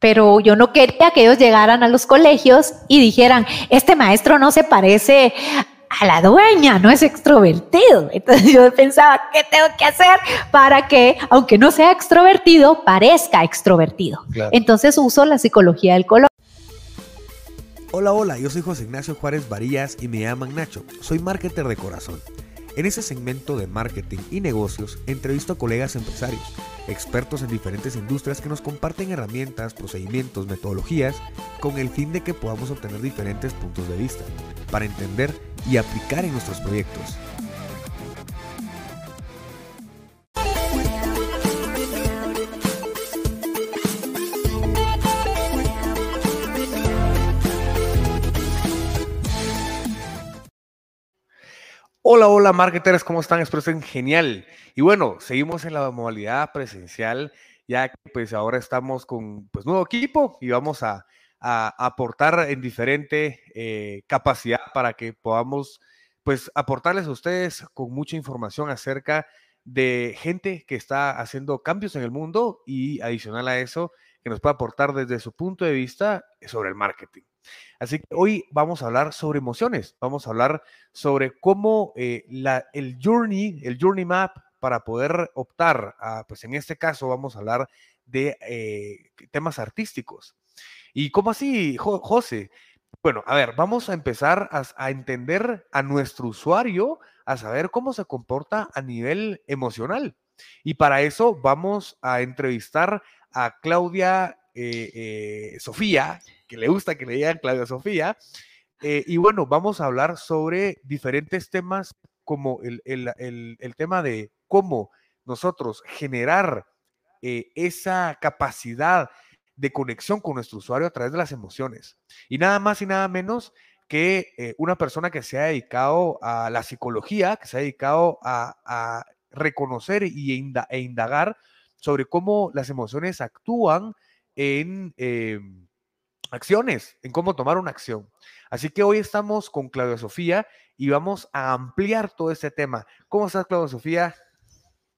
pero yo no quería que ellos llegaran a los colegios y dijeran, este maestro no se parece a la dueña, no es extrovertido. Entonces yo pensaba, ¿qué tengo que hacer para que, aunque no sea extrovertido, parezca extrovertido? Entonces uso la psicología del color. Hola, hola, yo soy José Ignacio Juárez Varillas y me llaman Nacho. Soy marketer de corazón. En ese segmento de marketing y negocios entrevisto a colegas empresarios, expertos en diferentes industrias que nos comparten herramientas, procedimientos, metodologías con el fin de que podamos obtener diferentes puntos de vista para entender y aplicar en nuestros proyectos. Hola, hola, marketers, ¿cómo están? Espero estén genial. Y bueno, seguimos en la modalidad presencial, ya que pues ahora estamos con pues nuevo equipo y vamos a, aportar en diferente eh, capacidad para que podamos pues aportarles a ustedes con mucha información acerca de gente que está haciendo cambios en el mundo y adicional a eso, que nos puede aportar desde su punto de vista sobre el marketing. Así que hoy vamos a hablar sobre emociones, vamos a hablar sobre cómo eh, la, el journey, el journey map para poder optar, a, pues en este caso vamos a hablar de eh, temas artísticos. ¿Y cómo así, José? Bueno, a ver, vamos a empezar a, a, entender a nuestro usuario, a saber cómo se comporta a nivel emocional. Y para eso vamos a entrevistar a Claudia eh, eh, Sofía, que le gusta que le digan Claudia Sofía. Eh, y bueno, vamos a hablar sobre diferentes temas como el, tema de cómo nosotros generar esa capacidad de conexión con nuestro usuario a través de las emociones. Y nada más y nada menos que una persona que se ha dedicado a la psicología, que se ha dedicado a, reconocer y, e indagar sobre cómo las emociones actúan en em, acciones, en cómo tomar una acción. Así que hoy estamos con Claudia Sofía y vamos a ampliar todo este tema. ¿Cómo estás, Claudia Sofía?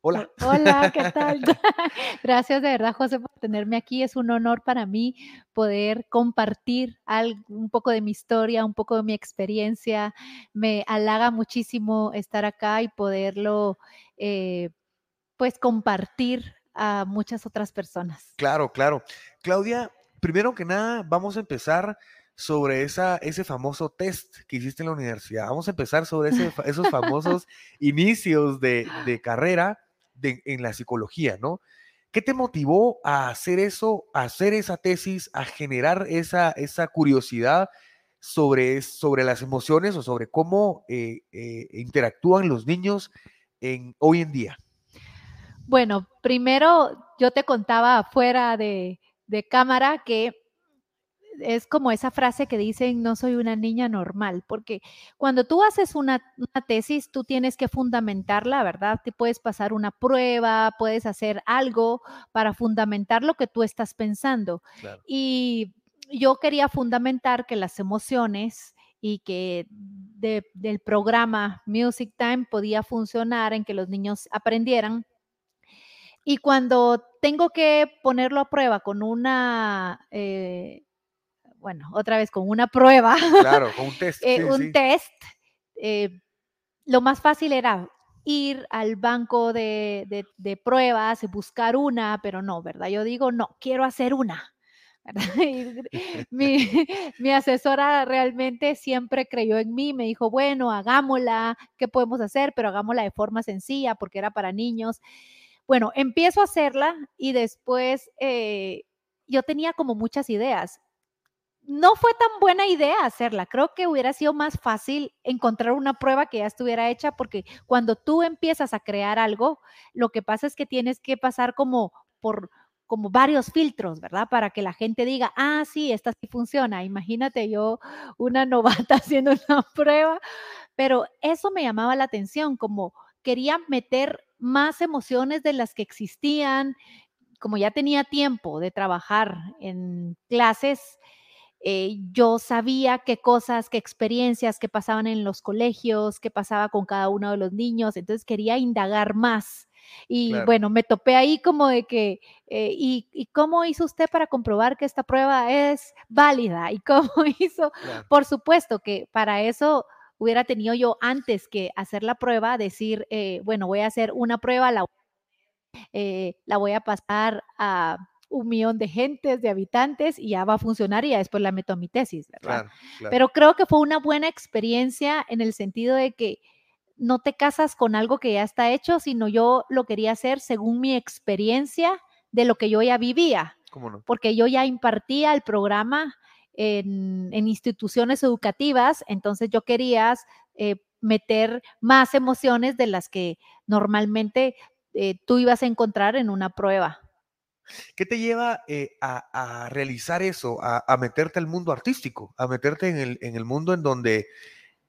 Hola. Hola, ¿qué tal? Gracias de verdad, José, por tenerme aquí. Es un honor para mí poder compartir un poco de mi historia, un poco de mi experiencia. Me halaga muchísimo estar acá y poderlo, eh, pues, compartir a muchas otras personas. Claro, claro. Claudia, primero que nada, vamos a empezar sobre esa, ese famoso test que hiciste en la universidad. Vamos a empezar sobre esos famosos inicios de, carrera en la psicología, ¿no? ¿Qué te motivó a hacer eso, a hacer esa tesis, a generar esa, esa curiosidad sobre, sobre las emociones o sobre cómo eh, eh, interactúan los niños en, hoy en día? Bueno, primero yo te contaba fuera de, cámara que es como esa frase que dicen, no soy una niña normal, porque cuando tú haces una, tesis, tú tienes que fundamentarla, ¿verdad? Te puedes pasar una prueba, puedes hacer algo para fundamentar lo que tú estás pensando. Y yo quería fundamentar que las emociones y que del programa Music Time podía funcionar en que los niños aprendieran y cuando tengo que ponerlo a prueba con una, eh, bueno, otra vez con una prueba, claro, con un test, eh, un test, eh, lo más fácil era ir al banco de, de, de, pruebas, buscar una, pero no, ¿verdad? Yo digo, no, quiero hacer una. mi, mi, asesora realmente siempre creyó en mí, me dijo, bueno, hagámosla, ¿qué podemos hacer? Pero hagámosla de forma sencilla porque era para niños. Bueno, empiezo a hacerla y después eh, yo tenía como muchas ideas. No fue tan buena idea hacerla. Creo que hubiera sido más fácil encontrar una prueba que ya estuviera hecha porque cuando tú empiezas a crear algo, lo que pasa es que tienes que pasar como por como varios filtros, ¿verdad? Para que la gente diga, ah, sí, esta sí funciona. Imagínate yo, una novata haciendo una prueba, pero eso me llamaba la atención, como quería meter más emociones de las que existían. Como ya tenía tiempo de trabajar en clases, eh, yo sabía qué cosas, qué experiencias que pasaban en los colegios, qué pasaba con cada uno de los niños, entonces quería indagar más Y Claro. bueno, me topé ahí como de que, eh, ¿y, ¿y cómo hizo usted para comprobar que esta prueba es válida? ¿Y cómo hizo? Claro. Por supuesto que para eso hubiera tenido yo antes que hacer la prueba, decir, eh, bueno, voy a hacer una prueba, la, eh, la voy a pasar a un millón de gentes, de habitantes, y ya va a funcionar y ya después la meto a mi tesis, ¿verdad? Claro, claro. Pero creo que fue una buena experiencia en el sentido de que no te casas con algo que ya está hecho, sino yo lo quería hacer según mi experiencia de lo que yo ya vivía, ¿Cómo no? porque yo ya impartía el programa en, en instituciones educativas, entonces yo quería eh, meter más emociones de las que normalmente eh, tú ibas a encontrar en una prueba. ¿Qué te lleva eh, a, a realizar eso, a, a meterte al mundo artístico, a meterte en el, en el mundo en donde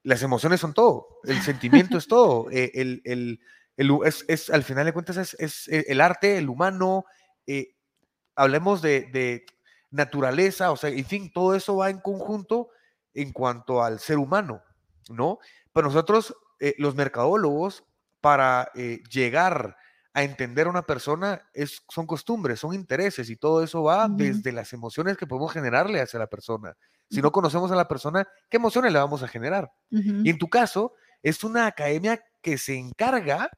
las emociones son todo, el sentimiento es todo, eh, el, el, el es, es, al final de cuentas es, es, eh, el arte, el humano, eh, hablemos de, de naturaleza, o sea, en fin, todo eso va en conjunto en cuanto al ser humano, ¿no? Pero nosotros, eh, los mercadólogos, para eh, llegar a entender a una persona es, son costumbres, son intereses y todo eso va desde las emociones que podemos generarle hacia la persona. Si no conocemos a la persona, ¿qué emociones le vamos a generar? Ujú. Y en tu caso, es una academia que se encarga,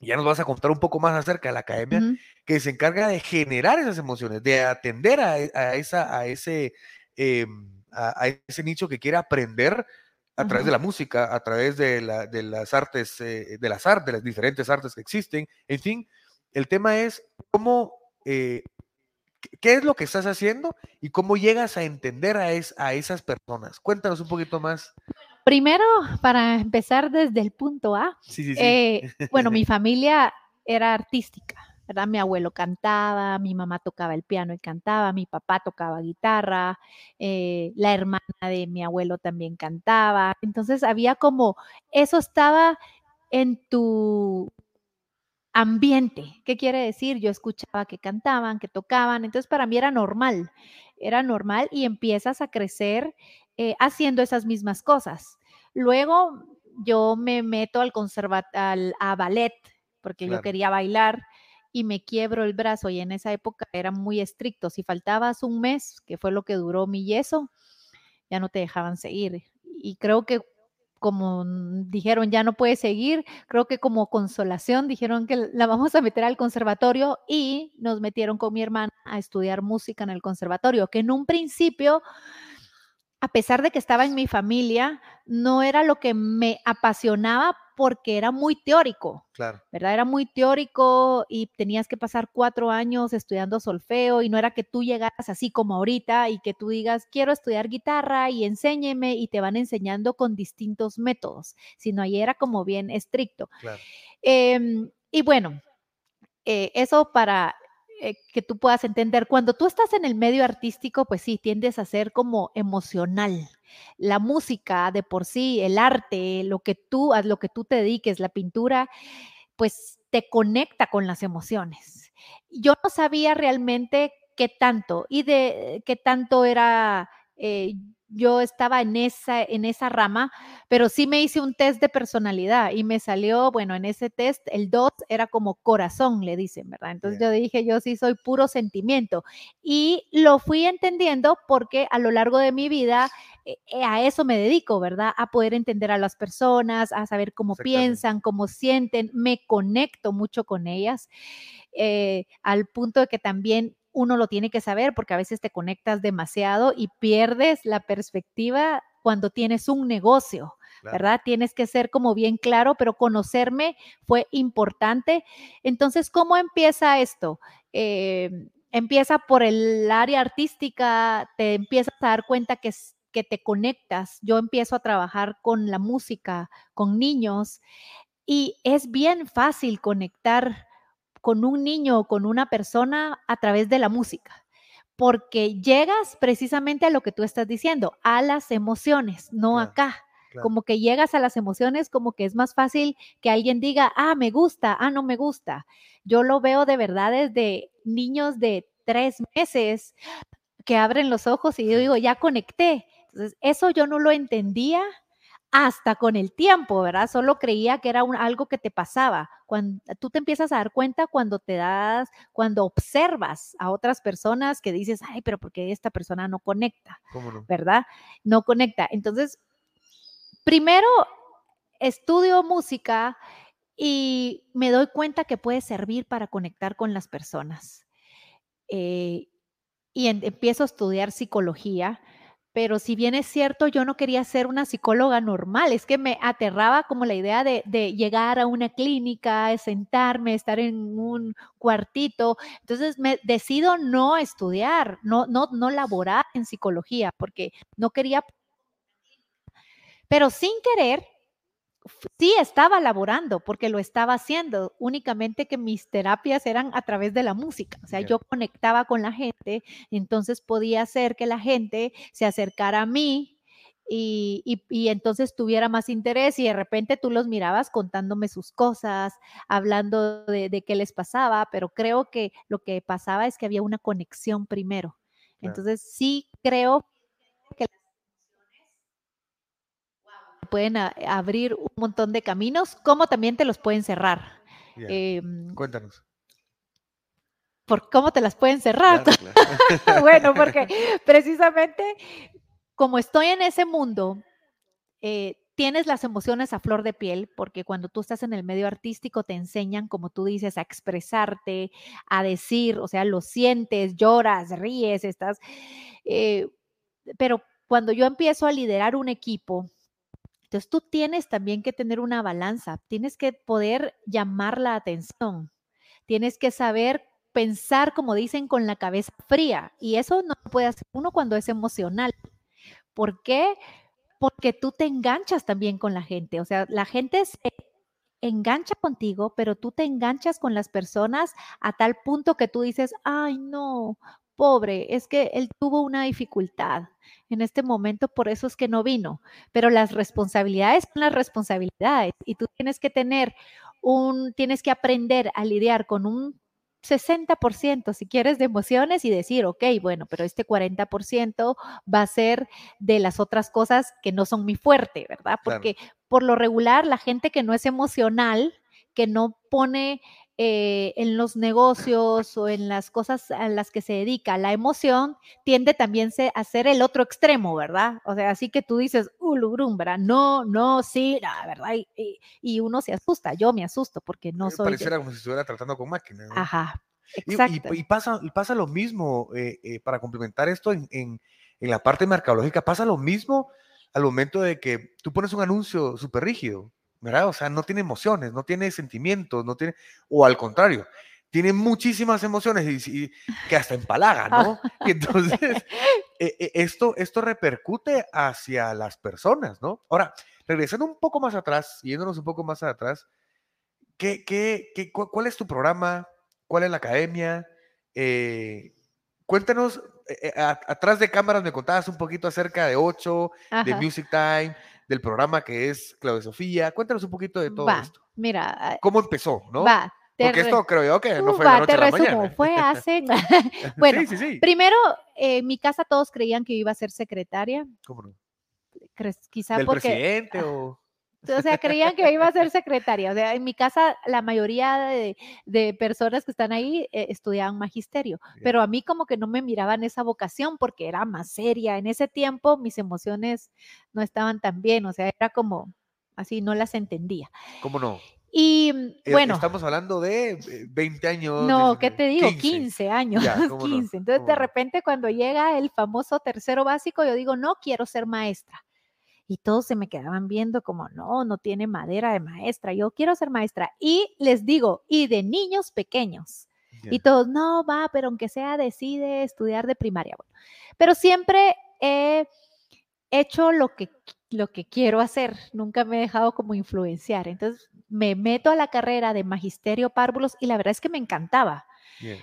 ya nos vas a contar un poco más acerca de la academia, que se encarga de generar esas emociones, de atender a, e- a esa, a, ese, eh, a, a ese nicho que quiere aprender a través de la música, a través de, la- de las artes, eh, de las artes, de las diferentes artes que existen. En fin, el tema es cómo, eh, qué- qué es lo que estás haciendo y cómo llegas a entender a, es- a esas personas. Cuéntanos un poquito más. Primero, para empezar desde el punto A, Sí, sí, sí. eh, bueno, mi familia era artística, ¿verdad? Mi abuelo cantaba, mi mamá tocaba el piano y cantaba, mi papá tocaba guitarra, eh, la hermana de mi abuelo también cantaba. Entonces había como, eso estaba en tu ambiente. ¿Qué quiere decir? Yo escuchaba que cantaban, que tocaban, entonces para mí era normal, era normal y empiezas a crecer eh, haciendo esas mismas cosas. Luego yo me meto al conservatorio, a ballet, porque yo quería bailar y me quiebro el brazo y en esa época era muy estricto. Si faltabas un mes, que fue lo que duró mi yeso, ya no te dejaban seguir. Y creo que como dijeron ya no puede seguir, creo que como consolación dijeron que la vamos a meter al conservatorio y nos metieron con mi hermana a estudiar música en el conservatorio, que en un principio, a pesar de que estaba en mi familia, no era lo que me apasionaba porque era muy teórico. Claro. ¿verdad? Era muy teórico y tenías que pasar cuatro años estudiando solfeo y no era que tú llegaras así como ahorita y que tú digas, quiero estudiar guitarra y enséñeme y te van enseñando con distintos métodos, sino ahí era como bien estricto. Claro. Em, y bueno, eh, eso para eh, que tú puedas entender, cuando tú estás en el medio artístico, pues sí, tiendes a ser como emocional. La música de por sí, el arte, lo que tú, a lo que tú te dediques, la pintura, pues te conecta con las emociones. Yo no sabía realmente qué tanto y de qué tanto era, eh, yo estaba en esa, en esa rama, pero sí me hice un test de personalidad y me salió, bueno, en ese test el 2 era como corazón, le dicen, ¿verdad? Entonces Bien. yo dije, yo sí soy puro sentimiento y lo fui entendiendo porque a lo largo de mi vida eh, eh, a eso me dedico, ¿verdad? A poder entender a las personas, a saber cómo piensan, cómo sienten, me conecto mucho con ellas, eh, al punto de que también uno lo tiene que saber porque a veces te conectas demasiado y pierdes la perspectiva cuando tienes un negocio, Claro. ¿verdad? Tienes que ser como bien claro, pero conocerme fue importante. Entonces, ¿cómo empieza esto? Eh, empieza por el área artística, te empiezas a dar cuenta que, que te conectas. Yo empiezo a trabajar con la música, con niños, y es bien fácil conectar con un niño o con una persona a través de la música, porque llegas precisamente a lo que tú estás diciendo, a las emociones, no Claro, acá. claro. Como que llegas a las emociones, como que es más fácil que alguien diga, ah, me gusta, ah, no me gusta. Yo lo veo de verdad desde niños de tres meses que abren los ojos y yo digo, ya conecté. Entonces, eso yo no lo entendía hasta con el tiempo, ¿verdad? Solo creía que era un, algo que te pasaba. Cuando tú te empiezas a dar cuenta cuando te das, cuando observas a otras personas que dices, ay, pero porque esta persona no conecta, ¿Cómo no? ¿verdad? No conecta. Entonces, primero estudio música y me doy cuenta que puede servir para conectar con las personas. Eh, y en- empiezo a estudiar psicología pero si bien es cierto, yo no quería ser una psicóloga normal, es que me aterraba como la idea de, llegar a una clínica, sentarme, estar en un cuartito. Entonces me decido no estudiar, no, no, no laborar en psicología, porque no quería, pero sin querer, sí estaba laborando porque lo estaba haciendo, únicamente que mis terapias eran a través de la música, o sea, yo conectaba con la gente, entonces podía hacer que la gente se acercara a mí y, y- y entonces tuviera más interés y de repente tú los mirabas contándome sus cosas, hablando de, de qué les pasaba, pero creo que lo que pasaba es que había una conexión primero. Claro. Entonces sí creo que pueden a- abrir un montón de caminos, como también te los pueden cerrar. Em, Cuéntanos. ¿Por cómo te las pueden cerrar? Claro, claro. bueno, porque precisamente como estoy en ese mundo, eh, tienes las emociones a flor de piel, porque cuando tú estás en el medio artístico te enseñan, como tú dices, a expresarte, a decir, o sea, lo sientes, lloras, ríes, estás... eh, pero cuando yo empiezo a liderar un equipo, entonces tú tienes también que tener una balanza, tienes que poder llamar la atención, tienes que saber pensar, como dicen, con la cabeza fría. Y eso no puede hacer uno cuando es emocional. ¿Por qué? Porque tú te enganchas también con la gente. O sea, la gente se engancha contigo, pero tú te enganchas con las personas a tal punto que tú dices, ay, no, pobre, es que él tuvo una dificultad en este momento, por eso es que no vino. Pero las responsabilidades son las responsabilidades y tú tienes que tener un, tienes que aprender a lidiar con un 60% si quieres de emociones y decir, ok, bueno, pero este 40% va a ser de las otras cosas que no son mi fuerte, ¿verdad? Claro. Porque por lo regular la gente que no es emocional, que no pone eh, en los negocios o en las cosas a las que se dedica la emoción, tiende también a ser el otro extremo, ¿verdad? O sea, así que tú dices, uh, lugrum, ¿verdad? No, no, sí, la verdad, y, y- y uno se asusta, yo me asusto porque no soy... de- Pareciera como si estuviera tratando con máquinas. ¿no? Ajá, y- exacto. Y, pasa, pasa lo mismo, eh, eh, para complementar esto en, en- en la parte mercadológica, pasa lo mismo al momento de que tú pones un anuncio súper rígido, ¿verdad? O sea, no tiene emociones, no tiene sentimientos, no tiene, o al contrario, tiene muchísimas emociones y, y que hasta empalaga, ¿no? Y entonces, eh, eh, esto, esto repercute hacia las personas, ¿no? Ahora, regresando un poco más atrás, yéndonos un poco más atrás, ¿qué, qué, qué, cu- ¿cuál es tu programa? ¿Cuál es la academia? Eh, cuéntanos, eh, eh, a- atrás de cámaras me contabas un poquito acerca de Ocho, de Ajá. Music Time, del programa que es Claudia Sofía. Cuéntanos un poquito de todo Va, esto. mira, ah, ¿Cómo empezó, no? va. Porque esto creo yo que no uh, fue de la noche te a la resumo, mañana. fue hace... bueno, sí, sí, sí. primero, eh, en mi casa todos creían que iba a ser secretaria, ¿Cómo no? quizá ¿Del porque... presidente o...? O sea, creían que iba a ser secretaria. O sea, en mi casa la mayoría de, de personas que están ahí eh, estudiaban magisterio, pero a mí como que no me miraban esa vocación porque era más seria. En ese tiempo mis emociones no estaban tan bien, o sea, era como así, no las entendía. ¿Cómo no? Y mm, Eh, bueno, Estamos hablando de eh, 20 años. no, 19, ¿qué te digo? 15. 15, años, Ya, cómo no, 15. Entonces, de repente, cuando llega el famoso tercero básico, yo digo, no quiero ser maestra. Y todos se me quedaban viendo como, no, no tiene madera de maestra, yo quiero ser maestra. Y les digo, y de niños pequeños. Y todos, no, va, pero aunque sea, decide estudiar de primaria. Bueno, pero siempre he hecho lo que, lo que quiero hacer, nunca me he dejado como influenciar. Entonces, me meto a la carrera de magisterio párvulos y la verdad es que me encantaba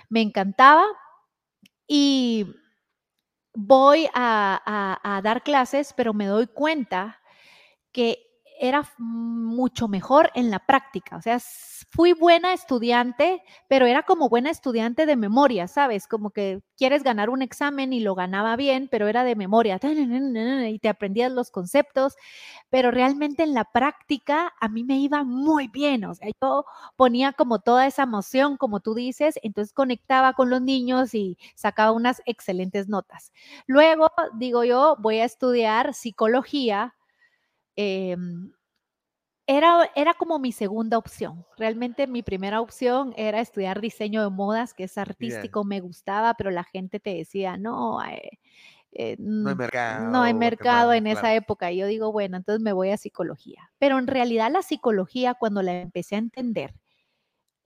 me encantaba y voy a, a- dar clases, pero me doy cuenta que era mucho mejor en la práctica. O sea, fui buena estudiante, pero era como buena estudiante de memoria, ¿sabes? Como que quieres ganar un examen y lo ganaba bien, pero era de memoria y te aprendías los conceptos, pero realmente en la práctica a mí me iba muy bien. O sea, yo ponía como toda esa emoción, como tú dices, entonces conectaba con los niños y sacaba unas excelentes notas. Luego, digo yo, voy a estudiar psicología Em, era, era como mi segunda opción. Realmente mi primera opción era estudiar diseño de modas, que es artístico, me gustaba, pero la gente te decía, no, eh, eh, no hay mercado. No hay mercado en esa época. Y yo digo, bueno, entonces me voy a psicología. Pero en realidad la psicología, cuando la empecé a entender,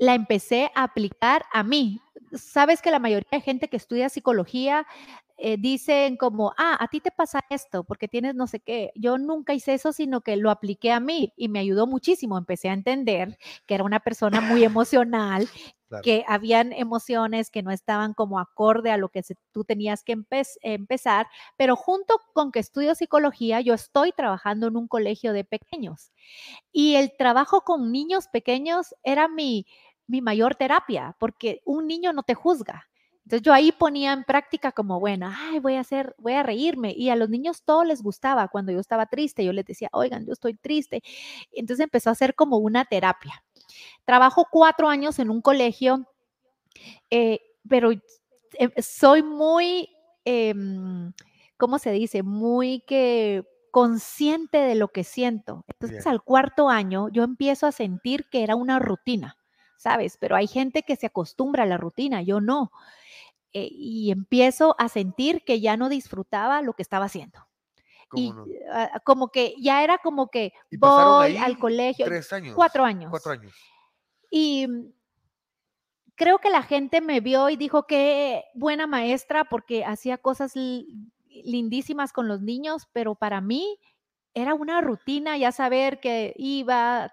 la empecé a aplicar a mí. Sabes que la mayoría de gente que estudia psicología eh, dicen como, ah, a ti te pasa esto porque tienes no sé qué. Yo nunca hice eso, sino que lo apliqué a mí y me ayudó muchísimo. Empecé a entender que era una persona muy emocional, que habían emociones que no estaban como acorde a lo que tú tenías que empezar, pero junto con que estudio psicología, yo estoy trabajando en un colegio de pequeños y el trabajo con niños pequeños era mi, mi mayor terapia, porque un niño no te juzga entonces yo ahí ponía en práctica como, bueno, ay, voy a hacer, voy a reírme. Y a los niños todo les gustaba. Cuando yo estaba triste, yo les decía, oigan, yo estoy triste. Entonces empezó a ser como una terapia. Trabajo cuatro años en un colegio, eh, pero eh, soy muy, em, ¿cómo se dice? Muy que consciente de lo que siento. Entonces al cuarto año yo empiezo a sentir que era una rutina, ¿sabes? Pero hay gente que se acostumbra a la rutina, yo no. Eh, y empiezo a sentir que ya no disfrutaba lo que estaba haciendo. Y ah, como que ya era como que voy al colegio. Tres años. Cuatro años. Cuatro años. Y mm, creo que la gente me vio y dijo que buena maestra porque hacía cosas lindísimas con los niños, pero para mí era una rutina ya saber que iba,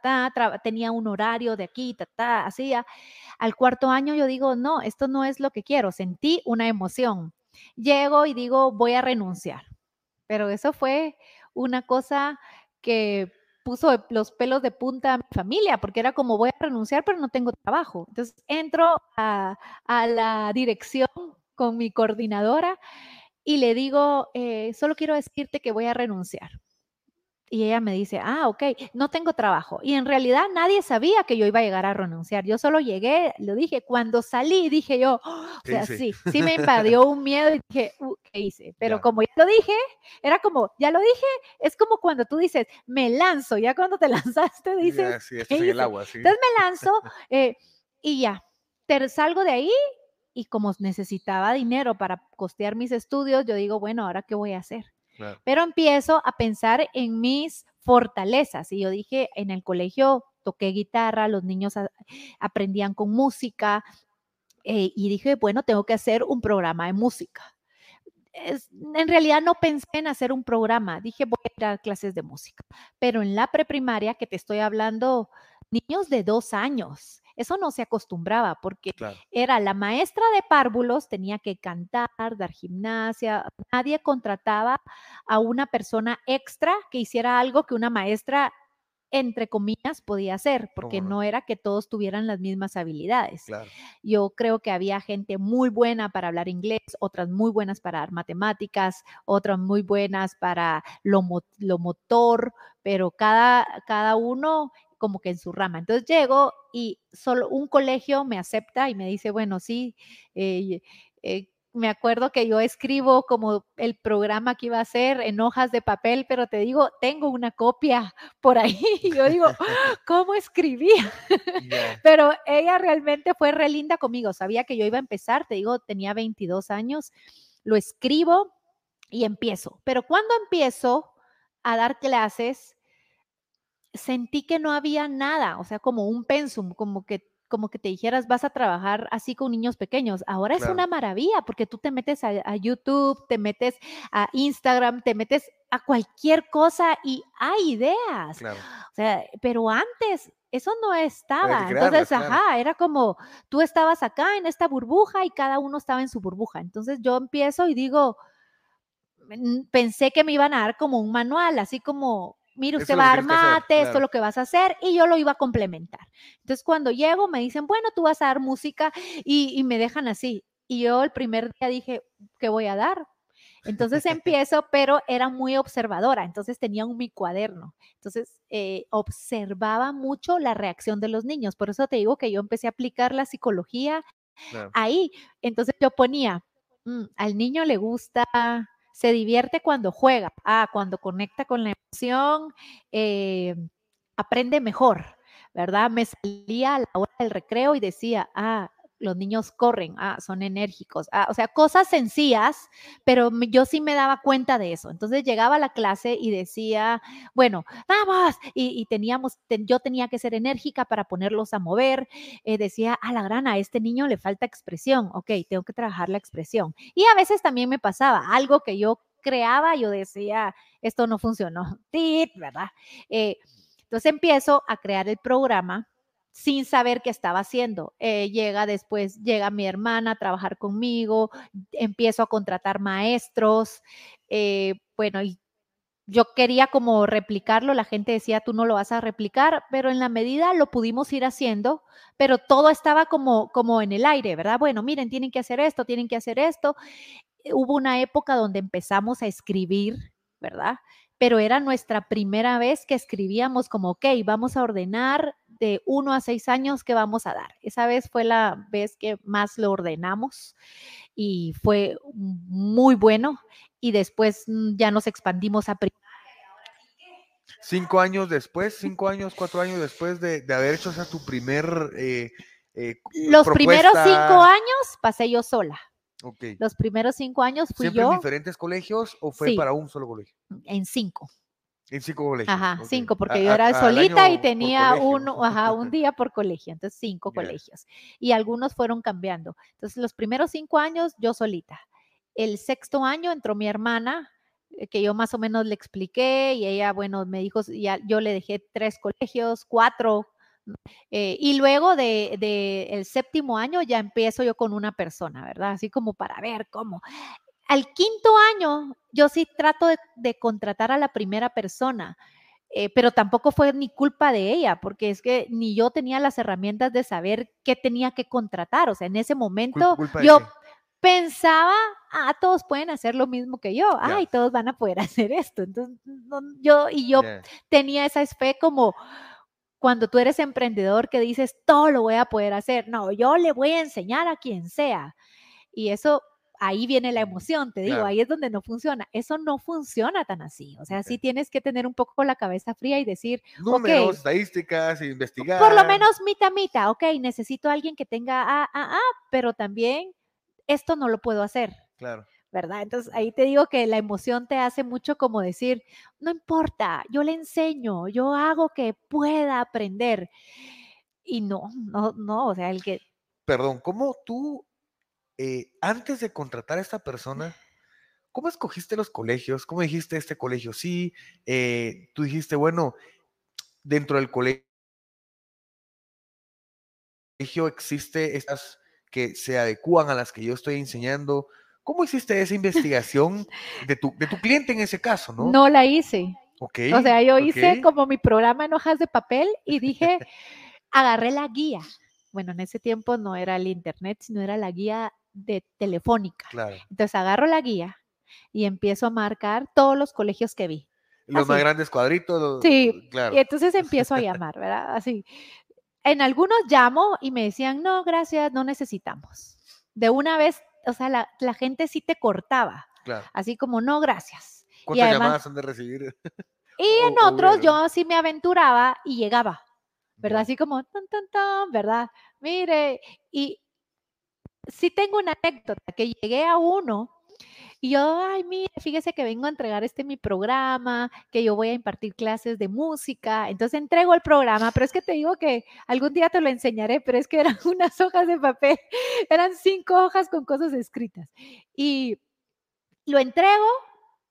tenía un horario de aquí, ta, ta, hacía. Al cuarto año yo digo, no, esto no es lo que quiero, sentí una emoción. Llego y digo, voy a renunciar. Pero eso fue una cosa que puso los pelos de punta a mi familia, porque era como voy a renunciar, pero no tengo trabajo. Entonces entro a, la dirección con mi coordinadora y le digo, eh, solo quiero decirte que voy a renunciar. Y ella me dice, ah, ok, no tengo trabajo. Y en realidad nadie sabía que yo iba a llegar a renunciar. Yo solo llegué, lo dije, cuando salí dije yo, o sea, sí, sí me invadió un miedo y dije, uh, ¿qué hice? Pero como ya lo dije, era como, ya lo dije, es como cuando tú dices, me lanzo, ya cuando te lanzaste dices, sí, el agua, sí. entonces me lanzo eh, y ya, te, salgo de ahí y como necesitaba dinero para costear mis estudios, yo digo, bueno, ahora qué voy a hacer. Pero empiezo a pensar en mis fortalezas y yo dije, en el colegio toqué guitarra, los niños aprendían con música eh, y dije, bueno, tengo que hacer un programa de música. en realidad no pensé en hacer un programa, dije voy a ir clases de música, pero en la preprimaria que te estoy hablando, niños de dos años, eso no se acostumbraba porque era la maestra de párvulos, tenía que cantar, dar gimnasia, nadie contrataba a una persona extra que hiciera algo que una maestra entre comillas, podía hacer, porque no? era que todos tuvieran las mismas habilidades. Yo creo que había gente muy buena para hablar inglés, otras muy buenas para dar matemáticas, otras muy buenas para lo, lo motor, pero cada, cada uno como que en su rama. Entonces llego y solo un colegio me acepta y me dice, bueno, sí, eh, eh, me acuerdo que yo escribo como el programa que iba a hacer en hojas de papel, pero te digo, tengo una copia por ahí. Y yo digo, ¿cómo escribía? Pero ella realmente fue re linda conmigo. Sabía que yo iba a empezar, te digo, tenía 22 años, lo escribo y empiezo. Pero cuando empiezo a dar clases, sentí que no había nada, o sea, como un pensum, como que como que te dijeras, vas a trabajar así con niños pequeños. Ahora es una maravilla porque tú te metes a, YouTube, te metes a Instagram, te metes a cualquier cosa y hay ideas. O sea, pero antes eso no estaba. Entonces, ajá, era como tú estabas acá en esta burbuja y cada uno estaba en su burbuja. Entonces yo empiezo y digo, pensé que me iban a dar como un manual, así como mire, usted va a que hacer, esto es lo que vas a hacer, y yo lo iba a complementar. Entonces, cuando llego, me dicen, bueno, tú vas a dar música y, y me dejan así. Y yo el primer día dije, ¿qué voy a dar? Entonces empiezo, pero era muy observadora, entonces tenía un mi cuaderno. Entonces eh, observaba mucho la reacción de los niños. Por eso te digo que yo empecé a aplicar la psicología ahí. Entonces yo ponía, "Mm, al niño le gusta, se divierte cuando juega, ah, cuando conecta con la emoción, eh, aprende mejor, ¿verdad? Me salía a la hora del recreo y decía, ah, los niños corren, ah, son enérgicos, ah, o sea, cosas sencillas, pero yo sí me daba cuenta de eso. Entonces llegaba a la clase y decía, bueno, vamos, y, y teníamos, te- yo tenía que ser enérgica para ponerlos a mover, eh, decía, a la grana, a este niño le falta expresión, ok, tengo que trabajar la expresión. Y a veces también me pasaba algo que yo creaba, yo decía, esto no funcionó, tit, ¿verdad? Eh, entonces empiezo a crear el programa sin saber qué estaba haciendo. Eh, llega después, llega mi hermana a trabajar conmigo, empiezo a contratar maestros, eh, bueno, yo quería como replicarlo, la gente decía, tú no lo vas a replicar, pero en la medida lo pudimos ir haciendo, pero todo estaba como, como en el aire, ¿verdad? Bueno, miren, tienen que hacer esto, tienen que hacer esto. Eh, Hubo una época donde empezamos a escribir, ¿verdad? Pero era nuestra primera vez que escribíamos como, ok, vamos a ordenar de uno a seis años que vamos a dar. Esa vez fue la vez que más lo ordenamos y fue muy bueno. Y después mm, ya nos expandimos a pri- Cinco años después, cinco años, cuatro años después de, de haber hecho esa tu primer eh, eh, los primeros cinco años pasé yo sola. Los primeros cinco años fui ¿Siempre en yo diferentes colegios o fue Sí. para un solo colegio? en cinco. En cinco colegios. Ajá, cinco, porque A- yo era solita y tenía uno, ajá, un día por colegio, entonces cinco colegios. Y algunos fueron cambiando. Entonces, los primeros cinco años yo solita. El sexto año entró mi hermana, eh, que yo más o menos le expliqué y ella, bueno, me dijo, ya, yo le dejé tres colegios, cuatro. eh, y luego de, de el séptimo año ya empiezo yo con una persona, ¿verdad? Así como para ver cómo. Al quinto año, yo sí trato de, de contratar a la primera persona, eh, pero tampoco fue ni culpa de ella, porque es que ni yo tenía las herramientas de saber qué tenía que contratar. O sea, en ese momento ¿Culpa de yo pensaba, ah, todos pueden hacer lo mismo que yo, ay, todos van a poder hacer esto. Entonces, no, yo y yo tenía esa fe como cuando tú eres emprendedor que dices, todo lo voy a poder hacer. No, yo le voy a enseñar a quien sea. Y eso, ahí viene la emoción, te digo, Claro. ahí es donde no funciona. Eso no funciona tan así. O sea, sí Ok. tienes que tener un poco la cabeza fría y decir, Números, ok, estadísticas, investigar. por lo menos mitad, mitad, ok, necesito a alguien que tenga A, A, A, pero también esto no lo puedo hacer. Claro. ¿verdad? Entonces ahí te digo que la emoción te hace mucho como decir, no importa, yo le enseño, yo hago que pueda aprender. Y no, no, no, o sea, el que Perdón, ¿cómo tú, eh, antes de contratar a esta persona, cómo escogiste los colegios? ¿Cómo dijiste este colegio? Sí, eh, tú dijiste, bueno, dentro del colegio existe estas que se adecúan a las que yo estoy enseñando. ¿Cómo hiciste esa investigación de tu, de tu cliente en ese caso, no? no la hice. Ok, O sea, yo hice como mi programa en hojas de papel y dije, agarré la guía. Bueno, en ese tiempo no era el internet, sino era la guía de telefónica. Claro. Entonces agarro la guía y empiezo a marcar todos los colegios que vi. Los más Así. grandes cuadritos. los- Sí, claro. Y entonces empiezo a llamar, ¿verdad? Así. En algunos llamo y me decían, no, gracias, no necesitamos. De una vez, o sea, la, la gente sí te cortaba, claro. así como, no, gracias. ¿Cuántas además- llamadas han de recibir? Y O- en o otros hubieron. yo sí me aventuraba y llegaba, ¿verdad? Así como, tan, tan, tan, ¿verdad? Mire, y sí tengo una anécdota, que llegué a uno y yo, ay, mire, fíjese que vengo a entregar este mi programa, que yo voy a impartir clases de música. Entonces entrego el programa, pero es que te digo que algún día te lo enseñaré, pero es que eran unas hojas de papel, eran cinco hojas con cosas escritas. Y lo entrego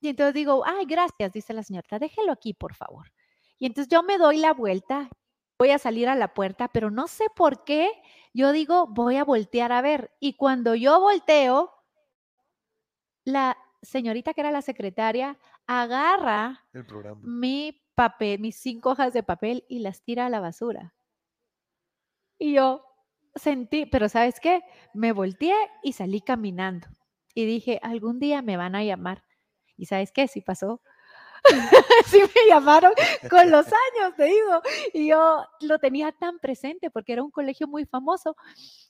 y entonces digo, ay, gracias, dice la señorita, déjelo aquí, por favor. Y entonces yo me doy la vuelta, voy a salir a la puerta, pero no sé por qué, yo digo, voy a voltear a ver. Y cuando yo volteo, la señorita que era la secretaria agarra El programa. mi papel, mis cinco hojas de papel y las tira a la basura. Y yo sentí, pero ¿sabes qué? Me volteé y salí caminando. Y dije, algún día me van a llamar. ¿Y sabes qué? Sí pasó. sí me llamaron con los años, te digo. Y yo lo tenía tan presente porque era un colegio muy famoso.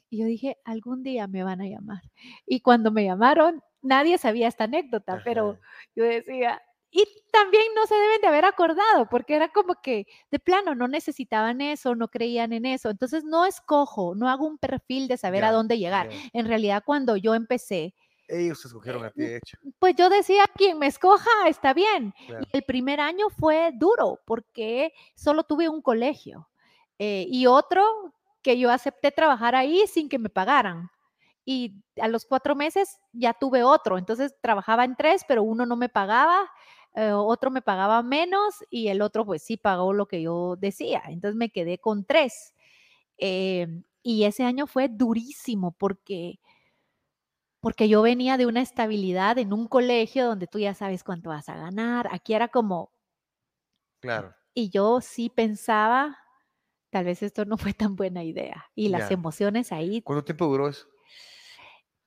Y yo dije, algún día me van a llamar. Y cuando me llamaron, nadie sabía esta anécdota, pero yo decía, y también no se deben de haber acordado, porque era como que de plano no necesitaban eso, no creían en eso. Entonces no escojo, no hago un perfil de saber a dónde llegar. En realidad, cuando yo empecé, ellos escogieron a ti, eh, de hecho. Pues yo decía, quien me escoja está bien. Y el primer año fue duro porque solo tuve un colegio eh, y otro que yo acepté trabajar ahí sin que me pagaran. Y a los cuatro meses ya tuve otro. Entonces trabajaba en tres, pero uno no me pagaba, eh, otro me pagaba menos y el otro pues sí pagó lo que yo decía. Entonces me quedé con tres. Y ese año fue durísimo porque porque yo venía de una estabilidad en un colegio donde tú ya sabes cuánto vas a ganar. Aquí era como... Claro. Y yo sí pensaba, tal vez esto no fue tan buena idea. Y las emociones ahí... ¿Cuánto tiempo duró eso?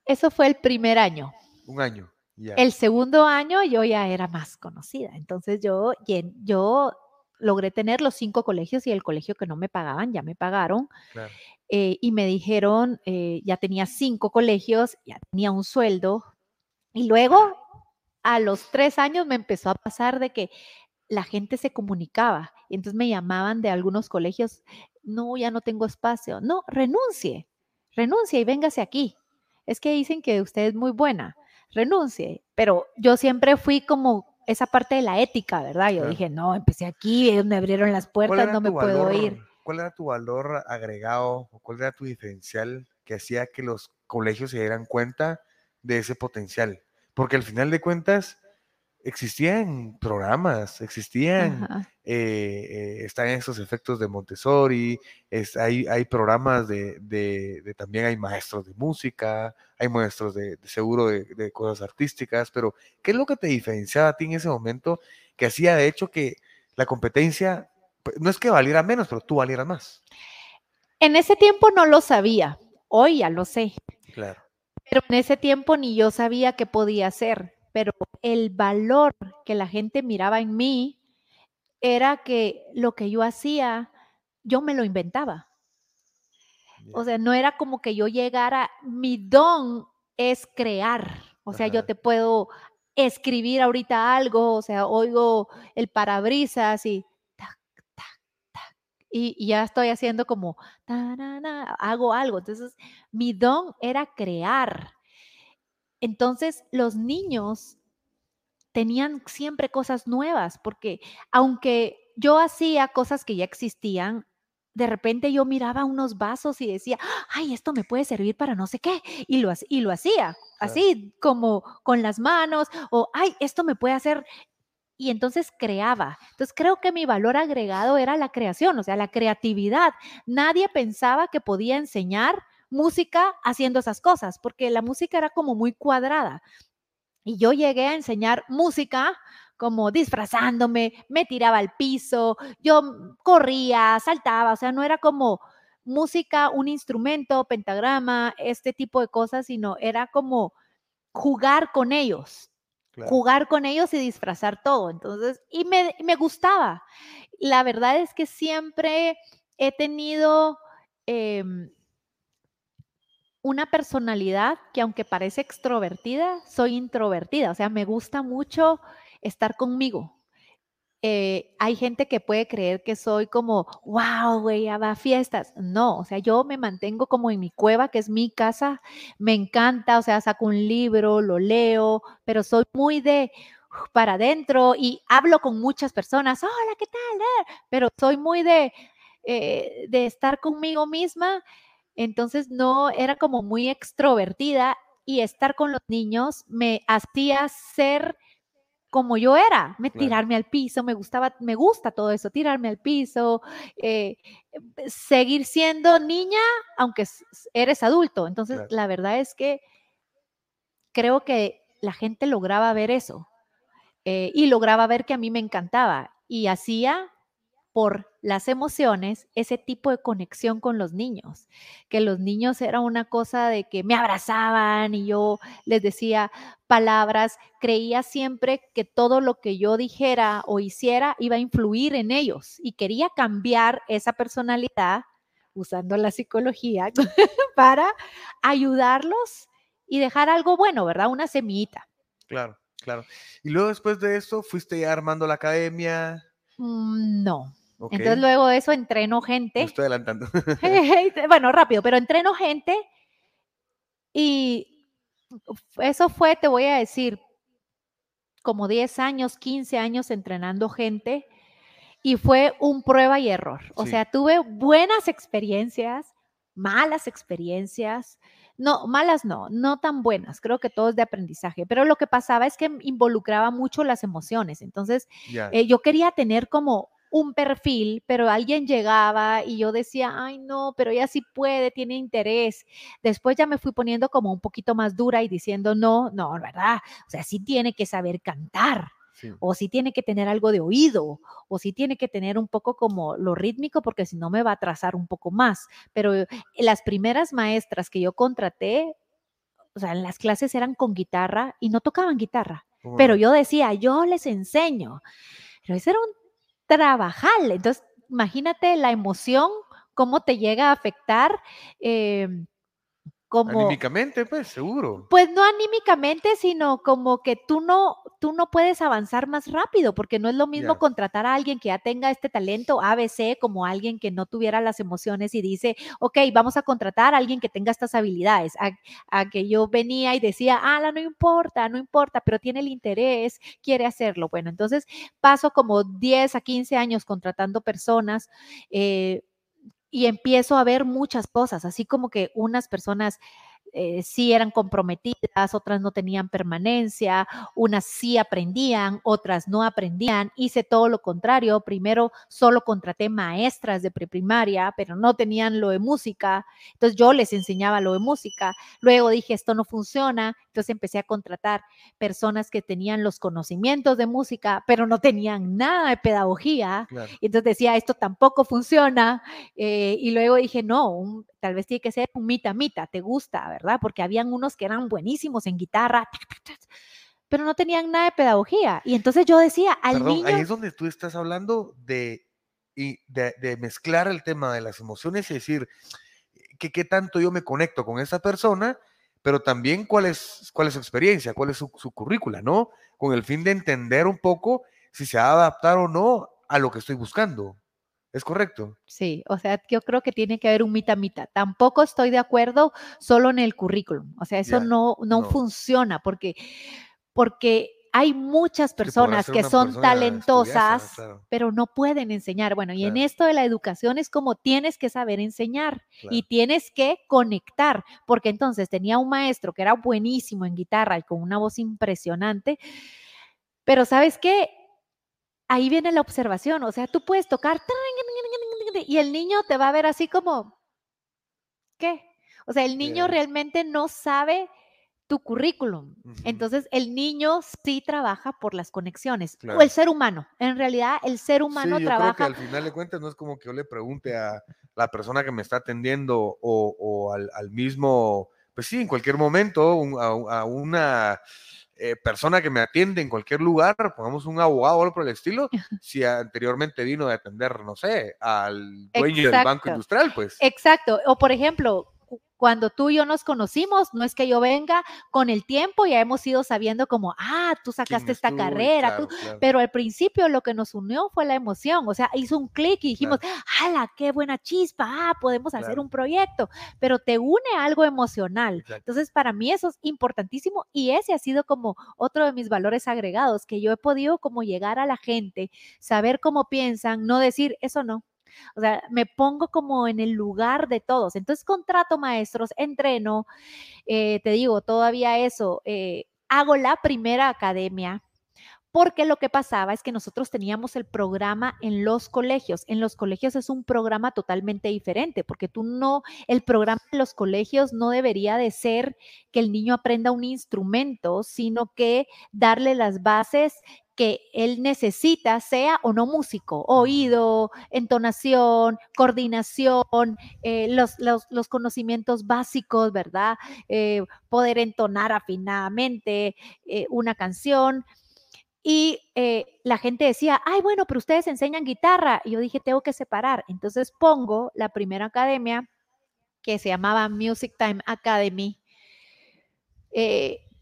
Eso fue el primer año. Un año. Ya. El segundo año yo ya era más conocida. Entonces yo, yo logré tener los cinco colegios y el colegio que no me pagaban, ya me pagaron. Claro. Eh, y me dijeron, eh, ya tenía cinco colegios, ya tenía un sueldo. Y luego, a los tres años, me empezó a pasar de que la gente se comunicaba. Y entonces me llamaban de algunos colegios, no, ya no tengo espacio. No, renuncie, renuncie y véngase aquí. Es que dicen que usted es muy buena, renuncie. Pero yo siempre fui como esa parte de la ética, ¿verdad? Yo dije, no, empecé aquí, me abrieron las puertas, no me puedo ir. ¿Cuál era tu valor agregado o cuál era tu diferencial que hacía que los colegios se dieran cuenta de ese potencial? Porque al final de cuentas existían programas, existían, eh, eh, están esos efectos de Montessori, hay, hay, programas de, también hay maestros de música, hay maestros de, seguro de, cosas artísticas, pero ¿qué es lo que te diferenciaba a ti en ese momento que hacía de hecho que la competencia no es que valiera menos, pero tú valieras más. En ese tiempo no lo sabía, hoy ya lo sé. Claro. Pero en ese tiempo ni yo sabía qué podía hacer, pero el valor que la gente miraba en mí era que lo que yo hacía, yo me lo inventaba. O sea, no era como que yo llegara, mi don es crear. O sea, yo te puedo escribir ahorita algo, o sea, oigo el parabrisas y y, ya estoy haciendo como, hago algo. Entonces, mi don era crear. Entonces, los niños tenían siempre cosas nuevas, porque aunque yo hacía cosas que ya existían, de repente yo miraba unos vasos y decía, ay, esto me puede servir para no sé qué, y lo, y lo hacía, así como con las manos, o, ay, esto me puede hacer y entonces creaba. Entonces creo que mi valor agregado era la creación, o sea, la creatividad. Nadie pensaba que podía enseñar música haciendo esas cosas, porque la música era como muy cuadrada. Y yo llegué a enseñar música como disfrazándome, me tiraba al piso, yo corría, saltaba, o sea, no era como música, un instrumento, pentagrama, este tipo de cosas, sino era como jugar con ellos jugar con ellos y disfrazar todo. Entonces, y me, me, gustaba. La verdad es que siempre he tenido em, una personalidad que aunque parece extrovertida, soy introvertida. O sea, me gusta mucho estar conmigo. Eh, hay gente que puede creer que soy como, wow, güey, ya va a fiestas. No, o sea, yo me mantengo como en mi cueva, que es mi casa, me encanta, o sea, saco un libro, lo leo, pero soy muy de para adentro y hablo con muchas personas, hola, ¿qué tal? Eh, pero soy muy de, eh, de estar conmigo misma, entonces no era como muy extrovertida y estar con los niños me hacía ser como yo era, me tirarme al piso, me gustaba, me gusta todo eso, tirarme al piso, eh, seguir siendo niña, aunque eres adulto. Entonces, la verdad es que creo que la gente lograba ver eso eh, y lograba ver que a mí me encantaba. y hacía por las emociones ese tipo de conexión con los niños, que los niños era una cosa de que me abrazaban y yo les decía palabras, creía siempre que todo lo que yo dijera o hiciera iba a influir en ellos y quería cambiar esa personalidad usando la psicología para ayudarlos y dejar algo bueno, ¿verdad? Una semillita. Claro, claro. Y luego después de eso, ¿fuiste ya armando la academia? Mm, entonces luego de eso entreno gente. estoy adelantando. bueno, rápido, pero entreno gente y eso fue, te voy a decir, como 10 años, 15 años entrenando gente y fue un prueba y error. O sea, tuve buenas experiencias, malas experiencias. No, malas no, no tan buenas, creo que todo es de aprendizaje, pero lo que pasaba es que involucraba mucho las emociones, entonces eh, yo quería tener como un perfil, pero alguien llegaba y yo decía, ay no, pero ella sí puede, tiene interés. Después ya me fui poniendo como un poquito más dura y diciendo, no, no, ¿verdad? O sea, sí tiene que saber cantar. O sí tiene que tener algo de oído, o sí tiene que tener un poco como lo rítmico, porque si no me va a atrasar un poco más. Pero eh, las primeras maestras que yo contraté, o sea, en las clases eran con guitarra y no tocaban guitarra. Pero yo decía, yo les enseño. Pero ese era un trabajar. Entonces, imagínate la emoción, cómo te llega a afectar. Em, como, anímicamente, pues, seguro. Pues no anímicamente, sino como que tú no, tú no puedes avanzar más rápido, porque no es lo mismo contratar a alguien que ya tenga este talento ABC como alguien que no tuviera las emociones y dice, ok, vamos a contratar a alguien que tenga estas habilidades, a, que yo venía y decía, ah, no importa, no importa, pero tiene el interés, quiere hacerlo. Bueno, entonces paso como 10 a 15 años contratando personas. Eh, y empiezo a ver muchas cosas, así como que unas personas eh, sí eran comprometidas, otras no tenían permanencia, unas sí aprendían, otras no aprendían. Hice todo lo contrario. Primero solo contraté maestras de preprimaria, pero no tenían lo de música. Entonces yo les enseñaba lo de música. Luego dije, esto no funciona. Entonces empecé a contratar personas que tenían los conocimientos de música, pero no tenían nada de pedagogía. Y entonces decía, esto tampoco funciona. Eh, y luego dije, no, tal vez tiene que ser un mita mita, te gusta, ¿verdad? Porque habían unos que eran buenísimos en guitarra, pero no tenían nada de pedagogía. Y entonces yo decía, al Perdón, ahí es donde tú estás hablando de, de, mezclar el tema de las emociones y decir, que qué tanto yo me conecto con esa persona, pero también cuál es, cuál es su experiencia, cuál es su, su currícula, ¿no? Con el fin de entender un poco si se va a adaptar o no a lo que estoy buscando. ¿Es correcto? Sí, o sea, yo creo que tiene que haber un mita-mita. Tampoco estoy de acuerdo solo en el currículum. O sea, eso no, no, funciona porque, porque hay muchas personas que, son talentosas, pero no pueden enseñar. Bueno, y en esto de la educación es como tienes que saber enseñar y tienes que conectar, porque entonces tenía un maestro que era buenísimo en guitarra y con una voz impresionante, pero ¿sabes qué? Ahí viene la observación, o sea, tú puedes tocar y el niño te va a ver así como, ¿qué? O sea, el niño realmente no sabe tu currículum. Entonces, el niño sí trabaja por las conexiones. O el ser humano. En realidad, el ser humano sí, yo trabaja. Creo que al final de cuentas no es como que yo le pregunte a la persona que me está atendiendo o, al, mismo, pues sí, en cualquier momento, a, una eh, persona que me atiende en cualquier lugar, pongamos un abogado o algo por el estilo, si anteriormente vino de atender, no sé, al dueño del banco industrial, pues. Exacto. O por ejemplo, cuando tú y yo nos conocimos, no es que yo venga con el tiempo, ya hemos ido sabiendo como, ah, tú sacaste esta carrera, pero al principio lo que nos unió fue la emoción, o sea, hizo un clic y dijimos, ¡hala, qué buena chispa! Ah, podemos hacer un proyecto, pero te une algo emocional. Entonces, para mí eso es importantísimo y ese ha sido como otro de mis valores agregados, que yo he podido como llegar a la gente, saber cómo piensan, no decir, eso no, o sea, me pongo como en el lugar de todos. Entonces contrato maestros, entreno, eh, te digo, todavía eso, eh, hago la primera academia. Porque lo que pasaba es que nosotros teníamos el programa en los colegios. En los colegios es un programa totalmente diferente, porque tú no, el programa en los colegios no debería de ser que el niño aprenda un instrumento, sino que darle las bases que él necesita, sea o no músico, oído, entonación, coordinación, eh, los, los, conocimientos básicos, ¿verdad? Eh, poder entonar afinadamente eh, una canción. Y la gente decía, ay, bueno, pero ustedes enseñan guitarra. Y yo dije, tengo que separar. Entonces pongo la primera academia que se llamaba Music Time Academy.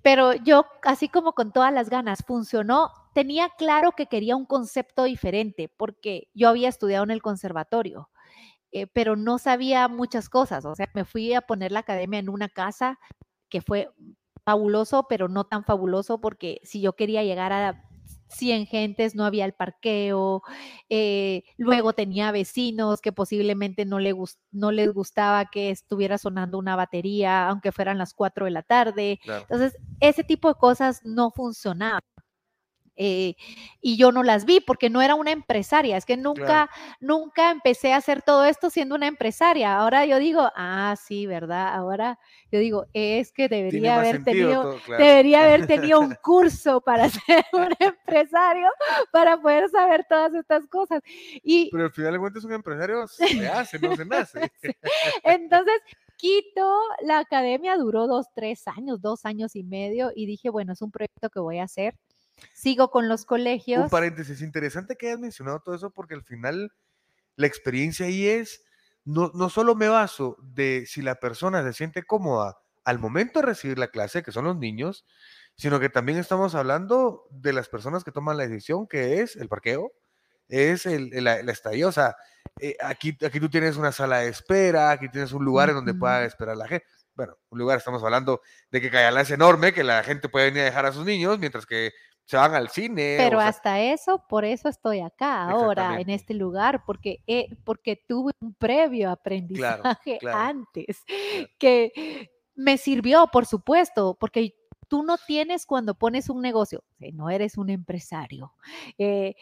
pero yo, así como con todas las ganas, funcionó tenía claro que quería un concepto diferente porque yo había estudiado en el conservatorio, eh, pero no sabía muchas cosas. O sea, me fui a poner la academia en una casa que fue fabuloso, pero no tan fabuloso porque si yo quería llegar a 100 gentes, no había el parqueo, eh, luego tenía vecinos que posiblemente no, le no les gustaba que estuviera sonando una batería, aunque fueran las 4 de la tarde. Entonces, ese tipo de cosas no funcionaban. Eh, y yo no las vi porque no era una empresaria. Es que nunca, nunca empecé a hacer todo esto siendo una empresaria. Ahora yo digo, ah, sí, ¿verdad? Ahora yo digo, es que debería haber tenido, debería haber tenido un curso para ser un empresario, para poder saber todas estas cosas. Y, Pero al final de cuentas un empresario se hace, no se nace. Entonces, Quito, la academia duró dos, tres años, dos años y medio, y dije, bueno, es un proyecto que voy a hacer Sigo con los colegios. Un paréntesis, interesante que hayas mencionado todo eso porque al final la experiencia ahí es, no, no solo me baso de si la persona se siente cómoda al momento de recibir la clase, que son los niños, sino que también estamos hablando de las personas que toman la decisión, que es el parqueo, es el, el, estadio, o sea, eh, aquí, aquí tú tienes una sala de espera, aquí tienes un lugar en donde pueda esperar la gente. Bueno, un lugar, estamos hablando de que Cayala es enorme, que la gente puede venir a dejar a sus niños, mientras que se van al cine. Pero hasta eso, por eso estoy acá ahora, en este lugar, porque, porque tuve un previo aprendizaje antes que me sirvió, por supuesto, porque tú no tienes cuando pones un negocio, no eres un empresario, eh, eh,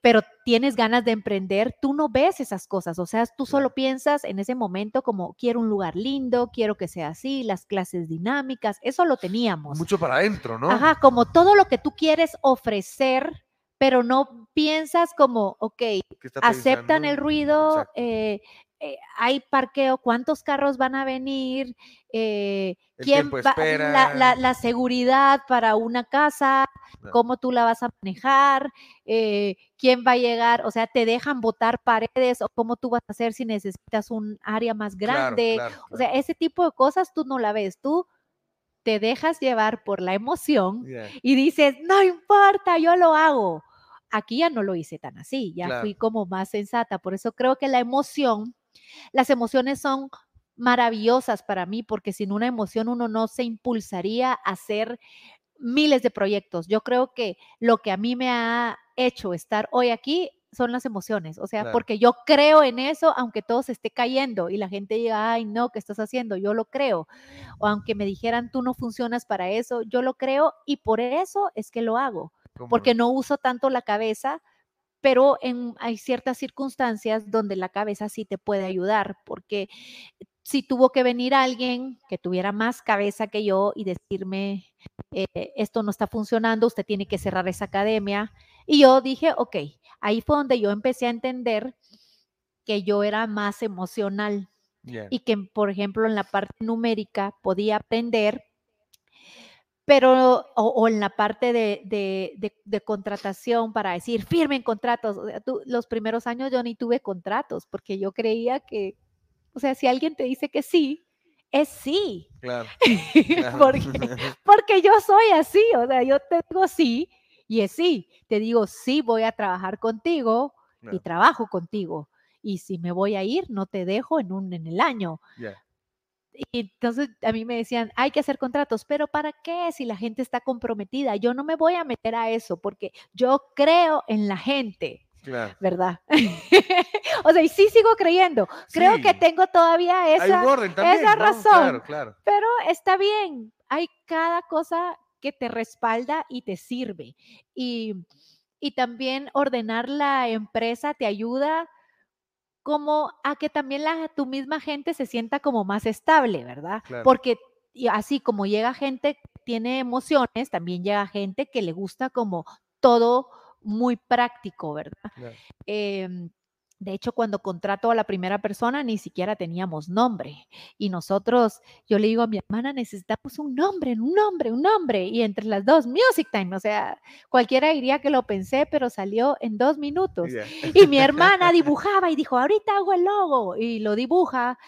pero tienes ganas de emprender, tú no ves esas cosas, o sea, tú solo piensas en ese momento como quiero un lugar lindo, quiero que sea así, las clases dinámicas, eso lo teníamos. Mucho para adentro, ¿no? Ajá, como todo lo que tú quieres ofrecer, pero no piensas como, ok, aceptan el ruido, eh, eh, hay parqueo, cuántos carros van a venir, eh, quién va, la, la, seguridad para una casa, cómo tú la vas a manejar, eh, quién va a llegar, o sea, te dejan botar paredes o cómo tú vas a hacer si necesitas un área más grande, o sea, ese tipo de cosas tú no la ves, tú te dejas llevar por la emoción y dices, no importa, yo lo hago. Aquí ya no lo hice tan así, ya fui como más sensata, por eso creo que la emoción las emociones son maravillosas para mí porque sin una emoción uno no se impulsaría a hacer miles de proyectos. Yo creo que lo que a mí me ha hecho estar hoy aquí son las emociones, o sea, porque yo creo en eso, aunque todo se esté cayendo y la gente diga, ay, no, ¿qué estás haciendo? Yo lo creo. O aunque me dijeran, tú no funcionas para eso, yo lo creo y por eso es que lo hago, porque no uso tanto la cabeza, pero en, hay ciertas circunstancias donde la cabeza sí te puede ayudar, porque si tuvo que venir alguien que tuviera más cabeza que yo y decirme, eh, esto no está funcionando, usted tiene que cerrar esa academia. Y yo dije, ok, ahí fue donde yo empecé a entender que yo era más emocional y que, por ejemplo, en la parte numérica podía aprender pero o, en la parte de, contratación para decir firmen contratos. O sea, los primeros años yo ni tuve contratos porque yo creía que, o sea, si alguien te dice que sí, es sí. Claro. porque, yo soy así, o sea, yo te digo sí y es sí. Te digo sí, voy a trabajar contigo y trabajo contigo. Y si me voy a ir, no te dejo en, un, en el año. Y entonces a mí me decían, hay que hacer contratos, pero ¿para qué si la gente está comprometida? Yo no me voy a meter a eso porque yo creo en la gente. ¿Verdad? o sea, y sí sigo creyendo. Creo que tengo todavía esa, esa razón. Pero está bien. Hay cada cosa que te respalda y te sirve. Y, y también ordenar la empresa te ayuda como a que también la, tu misma gente se sienta como más estable, ¿verdad? Porque así como llega gente que tiene emociones, también llega gente que le gusta como todo muy práctico, ¿verdad? Claro. Em, de hecho, cuando contrato a la primera persona, ni siquiera teníamos nombre. Y nosotros, yo le digo a mi hermana, necesitamos un nombre, un nombre, un nombre. Y entre las dos, Music Time. O sea, cualquiera diría que lo pensé, pero salió en dos minutos. Y mi hermana dibujaba y dijo, ahorita hago el logo. Y lo dibuja.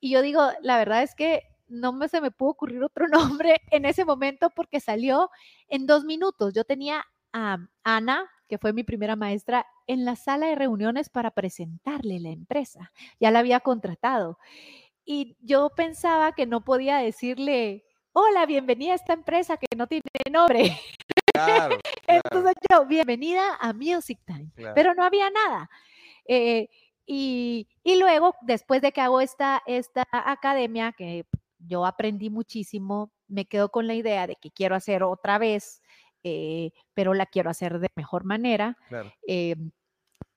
Y yo digo, la verdad es que no me, se me pudo ocurrir otro nombre en ese momento porque salió en dos minutos. Yo tenía a Ana, que fue mi primera maestra, en la sala de reuniones para presentarle la empresa. Ya la había contratado. Y yo pensaba que no podía decirle, hola, bienvenida a esta empresa que no tiene nombre. Claro, claro, Entonces yo, bienvenida a Music Time. claro. Pero no había nada. Eh, y, y luego, después de que hago esta, esta academia, que yo aprendí muchísimo, me quedo con la idea de que quiero hacer otra vez, eh, pero la quiero hacer de mejor manera. claro. Eh,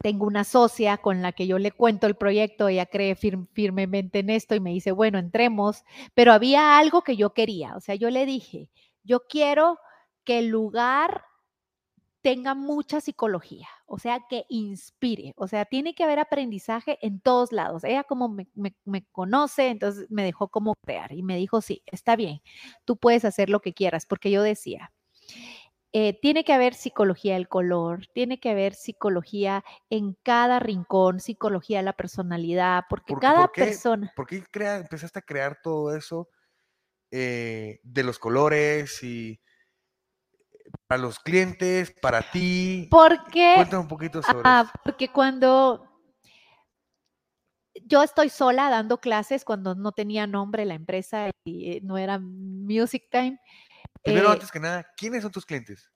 tengo una socia con la que yo le cuento el proyecto, ella cree fir- firmemente en esto y me dice, bueno, entremos, pero había algo que yo quería, o sea, yo le dije, yo quiero que el lugar tenga mucha psicología, o sea, que inspire, o sea, tiene que haber aprendizaje en todos lados. Ella como me- me conoce, entonces me dejó como crear y me dijo, sí, está bien, tú puedes hacer lo que quieras, porque yo decía, eh, tiene que haber psicología del color, tiene que haber psicología en cada rincón, psicología de la personalidad, porque ¿Por- cada por qué? persona, ¿Por qué crea- empezaste a crear todo eso eh, de los colores y para los clientes, para ti? porque, Cuéntame un poquito sobre ah, eso. porque cuando yo estoy sola dando clases, cuando no tenía nombre la empresa y eh, no era Music Time, Primero, eh, antes que nada, ¿quiénes son tus clientes?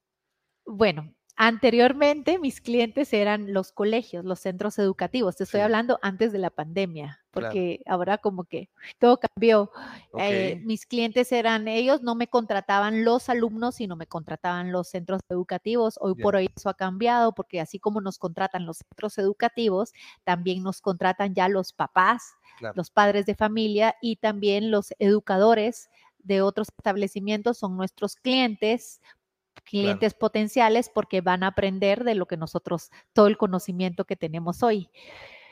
Bueno, anteriormente mis clientes eran los colegios, los centros educativos. Te estoy Sí. hablando antes de la pandemia, Claro. porque ahora como que todo cambió. Eh, mis clientes eran ellos, no me contrataban los alumnos, sino me contrataban los centros educativos. Hoy por hoy eso ha cambiado, porque así como nos contratan los centros educativos, también nos contratan ya los papás, claro. los padres de familia y también los educadores de otros establecimientos son nuestros clientes, clientes potenciales porque van a aprender de lo que nosotros, todo el conocimiento que tenemos hoy.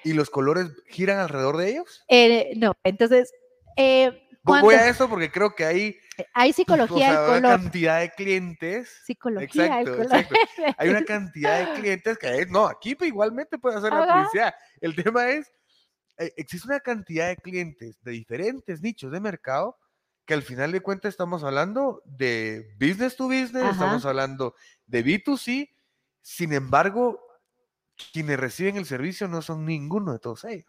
¿Y los colores giran alrededor de ellos? Eh, no, entonces, eh, cuando Voy a eso porque creo que hay hay o psicología sea, del una color, cantidad de clientes. psicología del color. exacto. Hay una cantidad de clientes que es- no, aquí igualmente puede hacer la publicidad. El tema es, eh, existe una cantidad de clientes de diferentes nichos de mercado que al final de cuentas estamos hablando de business to business, estamos hablando de B2C, sin embargo, quienes reciben el servicio no son ninguno de todos ellos.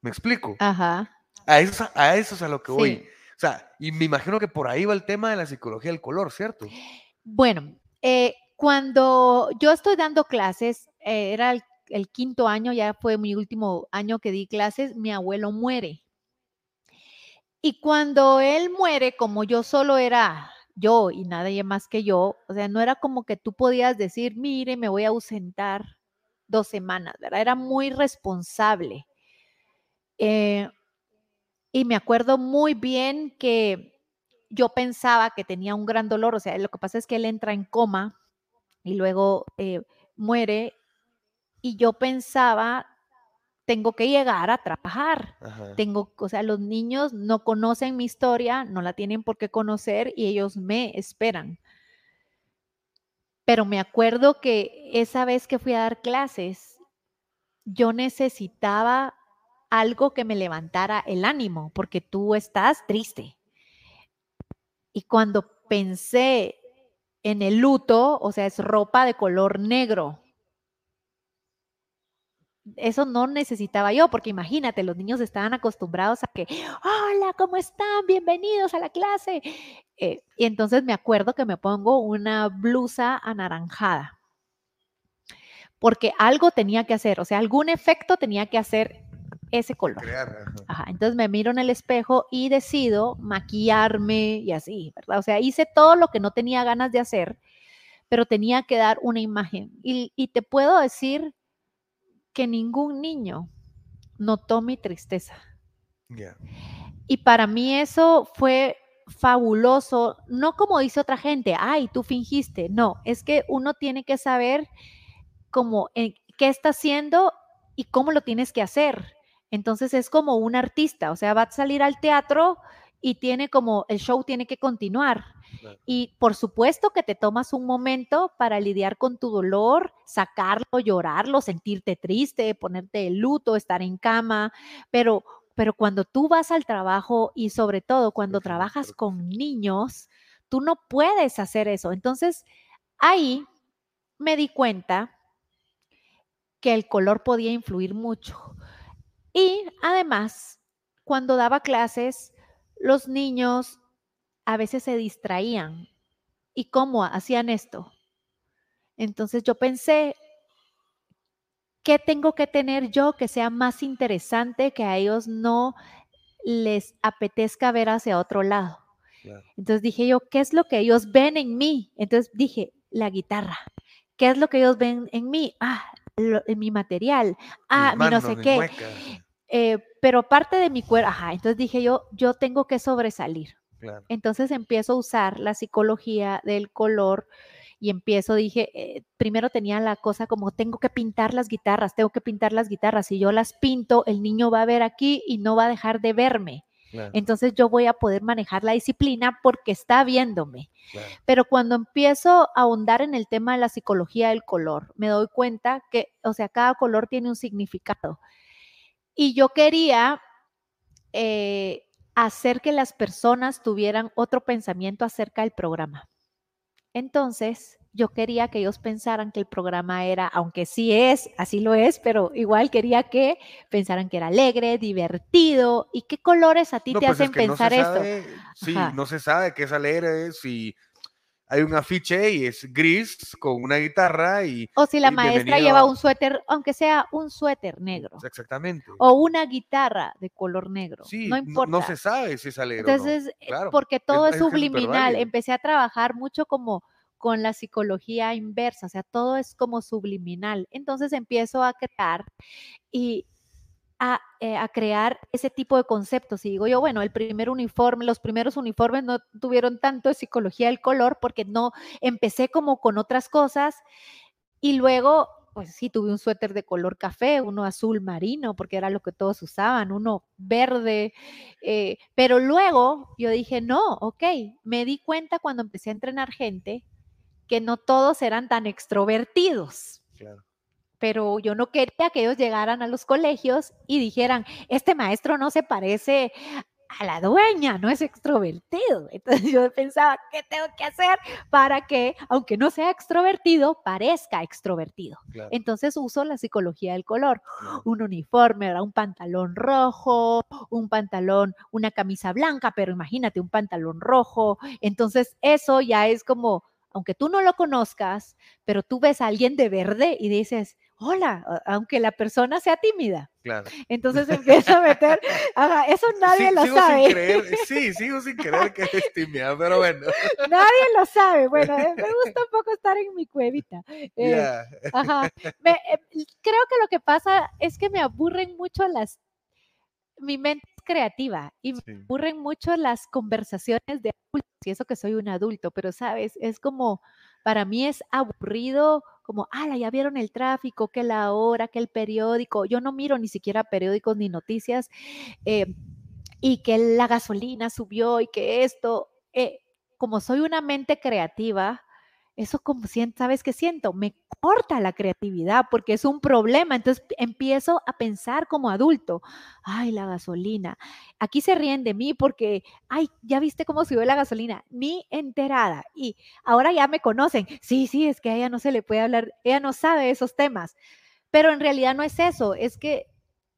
¿Me explico? Ajá. A eso, a eso es a lo que voy. Sí. O sea, y me imagino que por ahí va el tema de la psicología del color, ¿cierto? Bueno, eh, cuando yo estoy dando clases, eh, era el, el quinto año, ya fue mi último año que di clases, mi abuelo muere. Y cuando él muere, como yo solo era yo y nadie más que yo, o sea, no era como que tú podías decir, mire, me voy a ausentar dos semanas, ¿verdad? Era muy responsable. Eh, y me acuerdo muy bien que yo pensaba que tenía un gran dolor, o sea, lo que pasa es que él entra en coma y luego eh, muere y yo pensaba, tengo que llegar a trabajar. Ajá. Tengo, o sea, los niños no conocen mi historia, no la tienen por qué conocer y ellos me esperan. Pero me acuerdo que esa vez que fui a dar clases, yo necesitaba algo que me levantara el ánimo, porque tú estás triste. Y cuando pensé en el luto, o sea, es ropa de color negro. Eso no necesitaba yo, porque imagínate, los niños estaban acostumbrados a que, hola, ¿cómo están? Bienvenidos a la clase. Eh, y entonces me acuerdo que me pongo una blusa anaranjada, porque algo tenía que hacer, o sea, algún efecto tenía que hacer ese color. Ajá, entonces me miro en el espejo y decido maquillarme y así, ¿verdad? O sea, hice todo lo que no tenía ganas de hacer, pero tenía que dar una imagen. Y, y te puedo decir que ningún niño notó mi tristeza. Ya. Y para mí eso fue fabuloso, no como dice otra gente, ay, tú fingiste, no, es que uno tiene que saber como qué está haciendo y cómo lo tienes que hacer. Entonces es como un artista, o sea, va a salir al teatro y tiene como, el show tiene que continuar. Y por supuesto que te tomas un momento para lidiar con tu dolor, sacarlo, llorarlo, sentirte triste, ponerte de luto, estar en cama, pero, pero cuando tú vas al trabajo y sobre todo cuando trabajas con niños, tú no puedes hacer eso. Entonces, ahí me di cuenta que el color podía influir mucho. Y además, cuando daba clases, los niños a veces se distraían. ¿Y cómo hacían esto? Entonces yo pensé, ¿qué tengo que tener yo que sea más interesante que a ellos no les apetezca ver hacia otro lado? Entonces dije yo, ¿qué es lo que ellos ven en mí? Entonces dije, la guitarra. ¿Qué es lo que ellos ven en mí? Ah, en mi material. Ah, mi no sé qué. Eh, pero parte de mi cuerpo, ajá, entonces dije yo, yo tengo que sobresalir. Entonces empiezo a usar la psicología del color y empiezo, dije, eh, primero tenía la cosa como tengo que pintar las guitarras, tengo que pintar las guitarras. Si yo las pinto, el niño va a ver aquí y no va a dejar de verme. Entonces yo voy a poder manejar la disciplina porque está viéndome. Pero cuando empiezo a ahondar en el tema de la psicología del color, me doy cuenta que, o sea, cada color tiene un significado. Y yo quería eh, hacer que las personas tuvieran otro pensamiento acerca del programa. Entonces, yo quería que ellos pensaran que el programa era, aunque sí es, así lo es, pero igual quería que pensaran que era alegre, divertido. ¿Y qué colores a ti te pues hacen pensar esto? Sí, no se sabe qué es alegre, si hay un afiche y es gris con una guitarra y... O si la maestra lleva un suéter, aunque sea un suéter negro. Exactamente. O una guitarra de color negro. Sí, no importa. No, se sabe si es alegre Entonces, o no. Eh, porque todo es, subliminal. Empecé a trabajar mucho como con la psicología inversa, o sea, todo es como subliminal. Entonces empiezo a crear y eh, a, crear ese tipo de conceptos. Y digo yo, bueno, el primer uniforme, los primeros uniformes no tuvieron tanto de psicología del color porque no empecé como con otras cosas y luego, pues sí, tuve un suéter de color café, uno azul marino, porque era lo que todos usaban, uno verde, eh, pero luego yo dije, no, ok, me di cuenta cuando empecé a entrenar gente que no todos eran tan extrovertidos. Pero yo no quería que ellos llegaran a los colegios y dijeran, este maestro no se parece a la dueña, no es extrovertido. Entonces yo pensaba, ¿qué tengo que hacer para que, aunque no sea extrovertido, parezca extrovertido? Entonces uso la psicología del color. Un uniforme, un pantalón rojo, un pantalón, una camisa blanca, pero imagínate un pantalón rojo. Entonces eso ya es como, aunque tú no lo conozcas, pero tú ves a alguien de verde y dices, hola, aunque la persona sea tímida. Claro. Entonces empieza a meter, eso nadie lo sabe. sí, sigo sin creer que es tímida, pero bueno. Nadie lo sabe. Bueno, eh, me gusta un poco estar en mi cuevita. Eh, ajá. Eh, creo que lo que pasa es que me aburren mucho las, mi mente es creativa y me aburren mucho las conversaciones de adultos, y eso que soy un adulto, pero sabes, es como, para mí es aburrido como, ah, ya vieron el tráfico, que la hora, que el periódico. Yo no miro ni siquiera periódicos ni noticias. Eh, y que la gasolina subió y que esto, eh, como soy una mente creativa, eso como ¿sabes qué siento? Me corta la creatividad porque es un problema. Entonces empiezo a pensar como adulto, ay, la gasolina. Aquí se ríen de mí porque, ay, ya viste cómo subió la gasolina, ni enterada. Y ahora ya me conocen. Sí, sí, es que a ella no se le puede hablar, ella no sabe esos temas. Pero en realidad no es eso, es que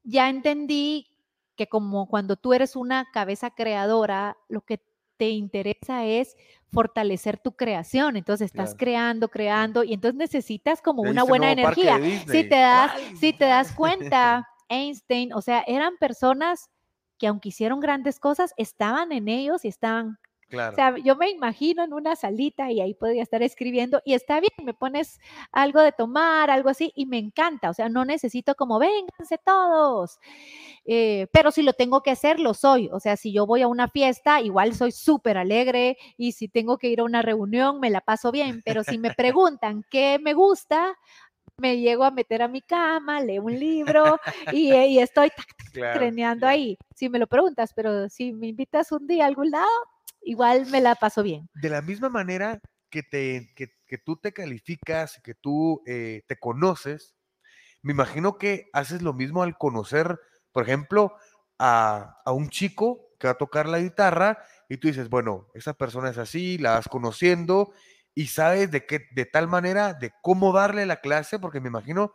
ya entendí que como cuando tú eres una cabeza creadora, lo que te interesa es fortalecer tu creación. Entonces estás creando, creando y entonces necesitas como una buena energía. Si te das, si te das cuenta, Einstein, o sea, eran personas que aunque hicieron grandes cosas, estaban en ellos y estaban Claro. O sea, yo me imagino en una salita y ahí podría estar escribiendo y está bien, me pones algo de tomar, algo así, y me encanta. O sea, no necesito como, vénganse todos. Eh, pero si lo tengo que hacer, lo soy. O sea, si yo voy a una fiesta, igual soy súper alegre y si tengo que ir a una reunión, me la paso bien. Pero si me preguntan qué me gusta, me llego a meter a mi cama, leo un libro y, eh, y estoy tac, tac, Claro, creneando claro. ahí. Si me lo preguntas, pero si me invitas un día a algún lado, igual me la paso bien. De la misma manera que, te, que, que tú te calificas, que tú eh, te conoces, me imagino que haces lo mismo al conocer, por ejemplo, a, a un chico que va a tocar la guitarra y tú dices, bueno, esa persona es así, la vas conociendo y sabes de qué, de tal manera, de cómo darle la clase, porque me imagino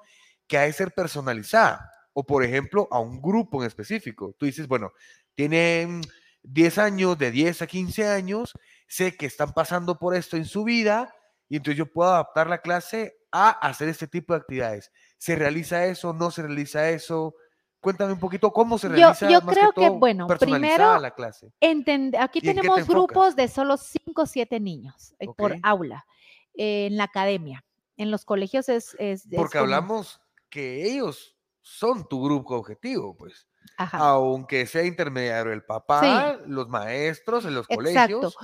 que ha de ser personalizada. O, por ejemplo, a un grupo en específico. Tú dices, bueno, tienen 10 años, de 10 a 15 años, sé que están pasando por esto en su vida y entonces yo puedo adaptar la clase a hacer este tipo de actividades. ¿Se realiza eso? ¿No se realiza eso? Cuéntame un poquito cómo se Yo- realiza yo más creo que, todo, bueno, primero, la clase. Aquí ¿Y en qué te tenemos grupos de solo 5 o 7 niños eh, por aula eh, en la academia. En los colegios es... Porque hablamos que ellos son tu grupo objetivo, pues. Ajá. Aunque sea intermediario el papá, los maestros en los Exacto. colegios.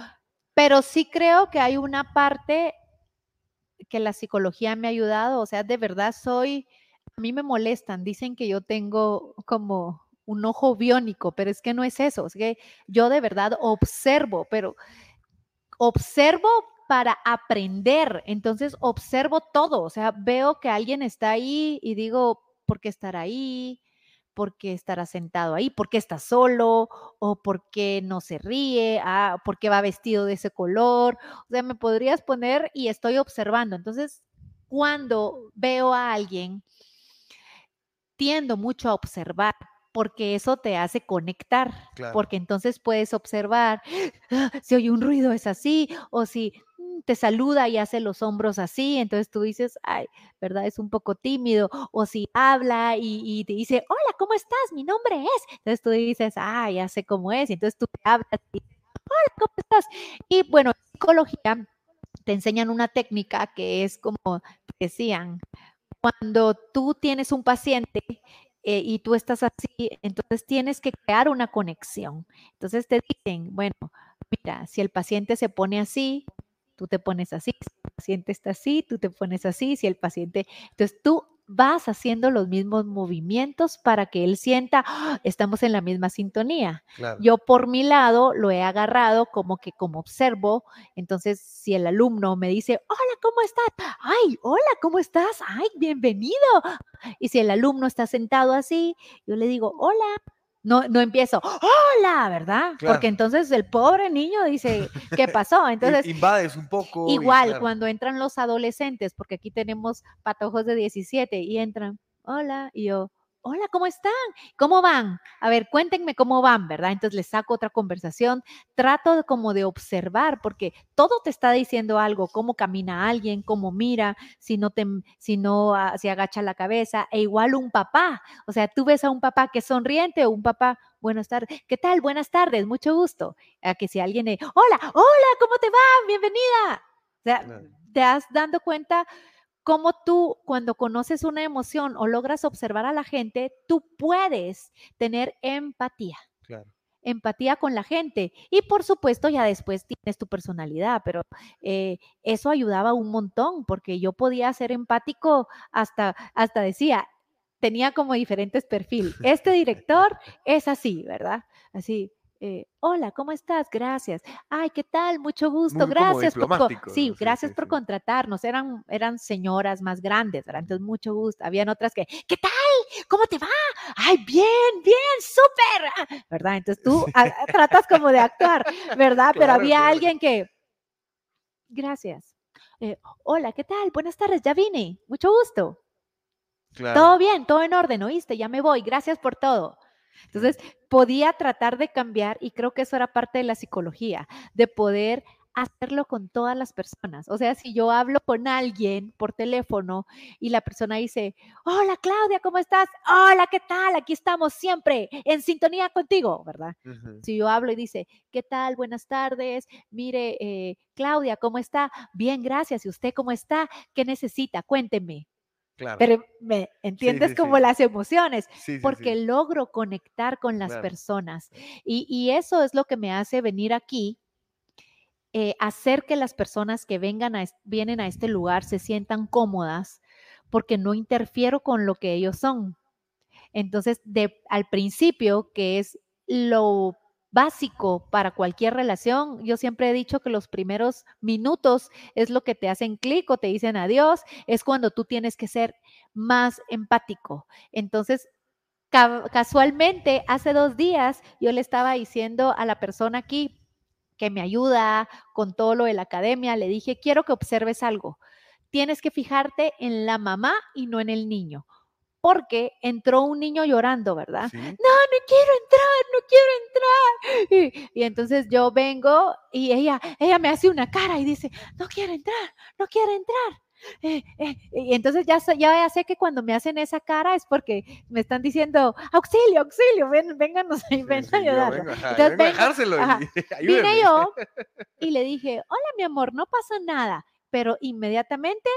Pero sí creo que hay una parte que la psicología me ha ayudado, o sea, de verdad soy, a mí me molestan, dicen que yo tengo como un ojo biónico, pero es que no es eso, es que yo de verdad observo, pero observo para aprender, entonces observo todo, o sea, veo que alguien está ahí y digo, ¿por qué estar ahí? ¿Por qué estará sentado ahí? ¿Por qué está solo? ¿O por qué no se ríe? Ah, ¿Por qué va vestido de ese color? O sea, me podrías poner y estoy observando. Entonces, cuando veo a alguien, tiendo mucho a observar porque eso te hace conectar, Claro. porque entonces puedes observar "Ah, si oye un ruido es así, o si te saluda y hace los hombros así, entonces tú dices, ay, ¿verdad? Es un poco tímido, o si habla y, te dice, hola, ¿cómo estás? Mi nombre es, entonces tú dices, ah, ya sé cómo es, y entonces tú te hablas y hola, ¿cómo estás? Y bueno, en psicología te enseñan una técnica que es como decían, cuando tú tienes un paciente eh, y tú estás así, entonces tienes que crear una conexión. Entonces te dicen, bueno, mira, si el paciente se pone así, tú te pones así, si el paciente está así, tú te pones así, si el paciente, entonces tú vas haciendo los mismos movimientos para que él sienta, "Ah, estamos en la misma sintonía. Claro. Yo por mi lado lo he agarrado como que como observo, entonces si el alumno me dice, hola, ¿cómo estás? Ay, hola, ¿cómo estás? Ay, bienvenido. Y si el alumno está sentado así, yo le digo, hola. No, no empiezo, hola, ¿verdad? Claro. Porque entonces el pobre niño dice, ¿qué pasó? Entonces, invades un poco. Igual, claro, cuando entran los adolescentes, porque aquí tenemos patojos de 17 y entran, hola, y yo, hola, ¿cómo están? ¿Cómo van? A ver, cuéntenme cómo van, ¿verdad? Entonces les saco otra conversación, trato de como de observar, porque todo te está diciendo algo, cómo camina alguien, cómo mira, si no te, si no ah, se agacha la cabeza, e igual un papá, o sea, tú ves a un papá que es sonriente o un papá, buenas tardes, ¿qué tal? Buenas tardes, mucho gusto. A que si alguien, hola, hola, ¿cómo te va? Bienvenida. O sea, Claro. te das dando cuenta cómo tú cuando conoces una emoción o logras observar a la gente, tú puedes tener empatía, claro. empatía con la gente. Y por supuesto ya después tienes tu personalidad, pero eh, eso ayudaba un montón porque yo podía ser empático hasta, hasta decía, tenía como diferentes perfiles. Este director es así, ¿verdad? Así. Eh, Hola, ¿cómo estás? Gracias. Ay, ¿qué tal? Mucho gusto. Muy Gracias por, sí, gracias sí, por sí. contratarnos. Eran, eran señoras más grandes, ¿verdad? Entonces, mucho gusto. Habían otras que, ¿qué tal? ¿Cómo te va? Ay, bien, bien, súper. ¿Verdad? Entonces tú a- tratas como de actuar, ¿verdad? Pero había claro. alguien que, gracias. Eh, Hola, ¿qué tal? Buenas tardes, ya vine. Mucho gusto. Claro. Todo bien, todo en orden, ¿oíste? Ya me voy, gracias por todo. Entonces, podía tratar de cambiar y creo que eso era parte de la psicología, de poder hacerlo con todas las personas. O sea, si yo hablo con alguien por teléfono y la persona dice, hola Claudia, ¿cómo estás? Hola, ¿qué tal? Aquí estamos siempre en sintonía contigo, ¿verdad? Si yo hablo y dice, ¿qué tal? Buenas tardes. Mire, eh, Claudia, ¿cómo está? Bien, gracias. ¿Y usted cómo está? ¿Qué necesita? Cuénteme. Claro. Pero me entiendes como las emociones, porque logro conectar con las personas. Y, y, eso es lo que me hace venir aquí eh, hacer que las personas que vengan a, vienen a este lugar se sientan cómodas porque no interfiero con lo que ellos son. Entonces, de, al principio, que es lo básico para cualquier relación, yo siempre he dicho que los primeros minutos es lo que te hacen clic o te dicen adiós, es cuando tú tienes que ser más empático. Entonces, casualmente, hace dos días yo le estaba diciendo a la persona aquí, que me ayuda con todo lo de la academia, le dije, quiero que observes algo. Tienes que fijarte en la mamá y no en el niño. Porque entró un niño llorando, ¿verdad? No, no quiero entrar, no quiero entrar. Y, y, entonces yo vengo y ella, ella me hace una cara y dice, no quiero entrar, no quiero entrar. Eh, eh, y entonces ya, ya sé que cuando me hacen esa cara es porque me están diciendo, auxilio, auxilio, ven, vénganos ahí, ven a ayudarlo. Vine yo y le dije, hola mi amor, no pasa nada, pero inmediatamente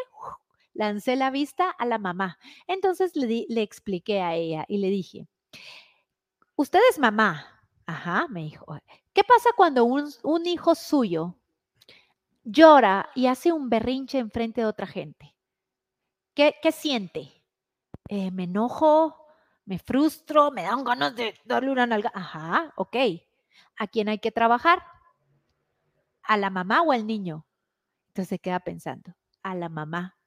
lancé la vista a la mamá. Entonces le, le expliqué a ella y le dije, usted es mamá. Ajá, me dijo, ¿qué pasa cuando un, un hijo suyo llora y hace un berrinche en frente de otra gente, ¿qué, siente? Eh, me enojo, me frustro, me dan ganas de darle una nalga. Ajá, ok. ¿A quién hay que trabajar? ¿A la mamá o al niño? Entonces se queda pensando, a la mamá.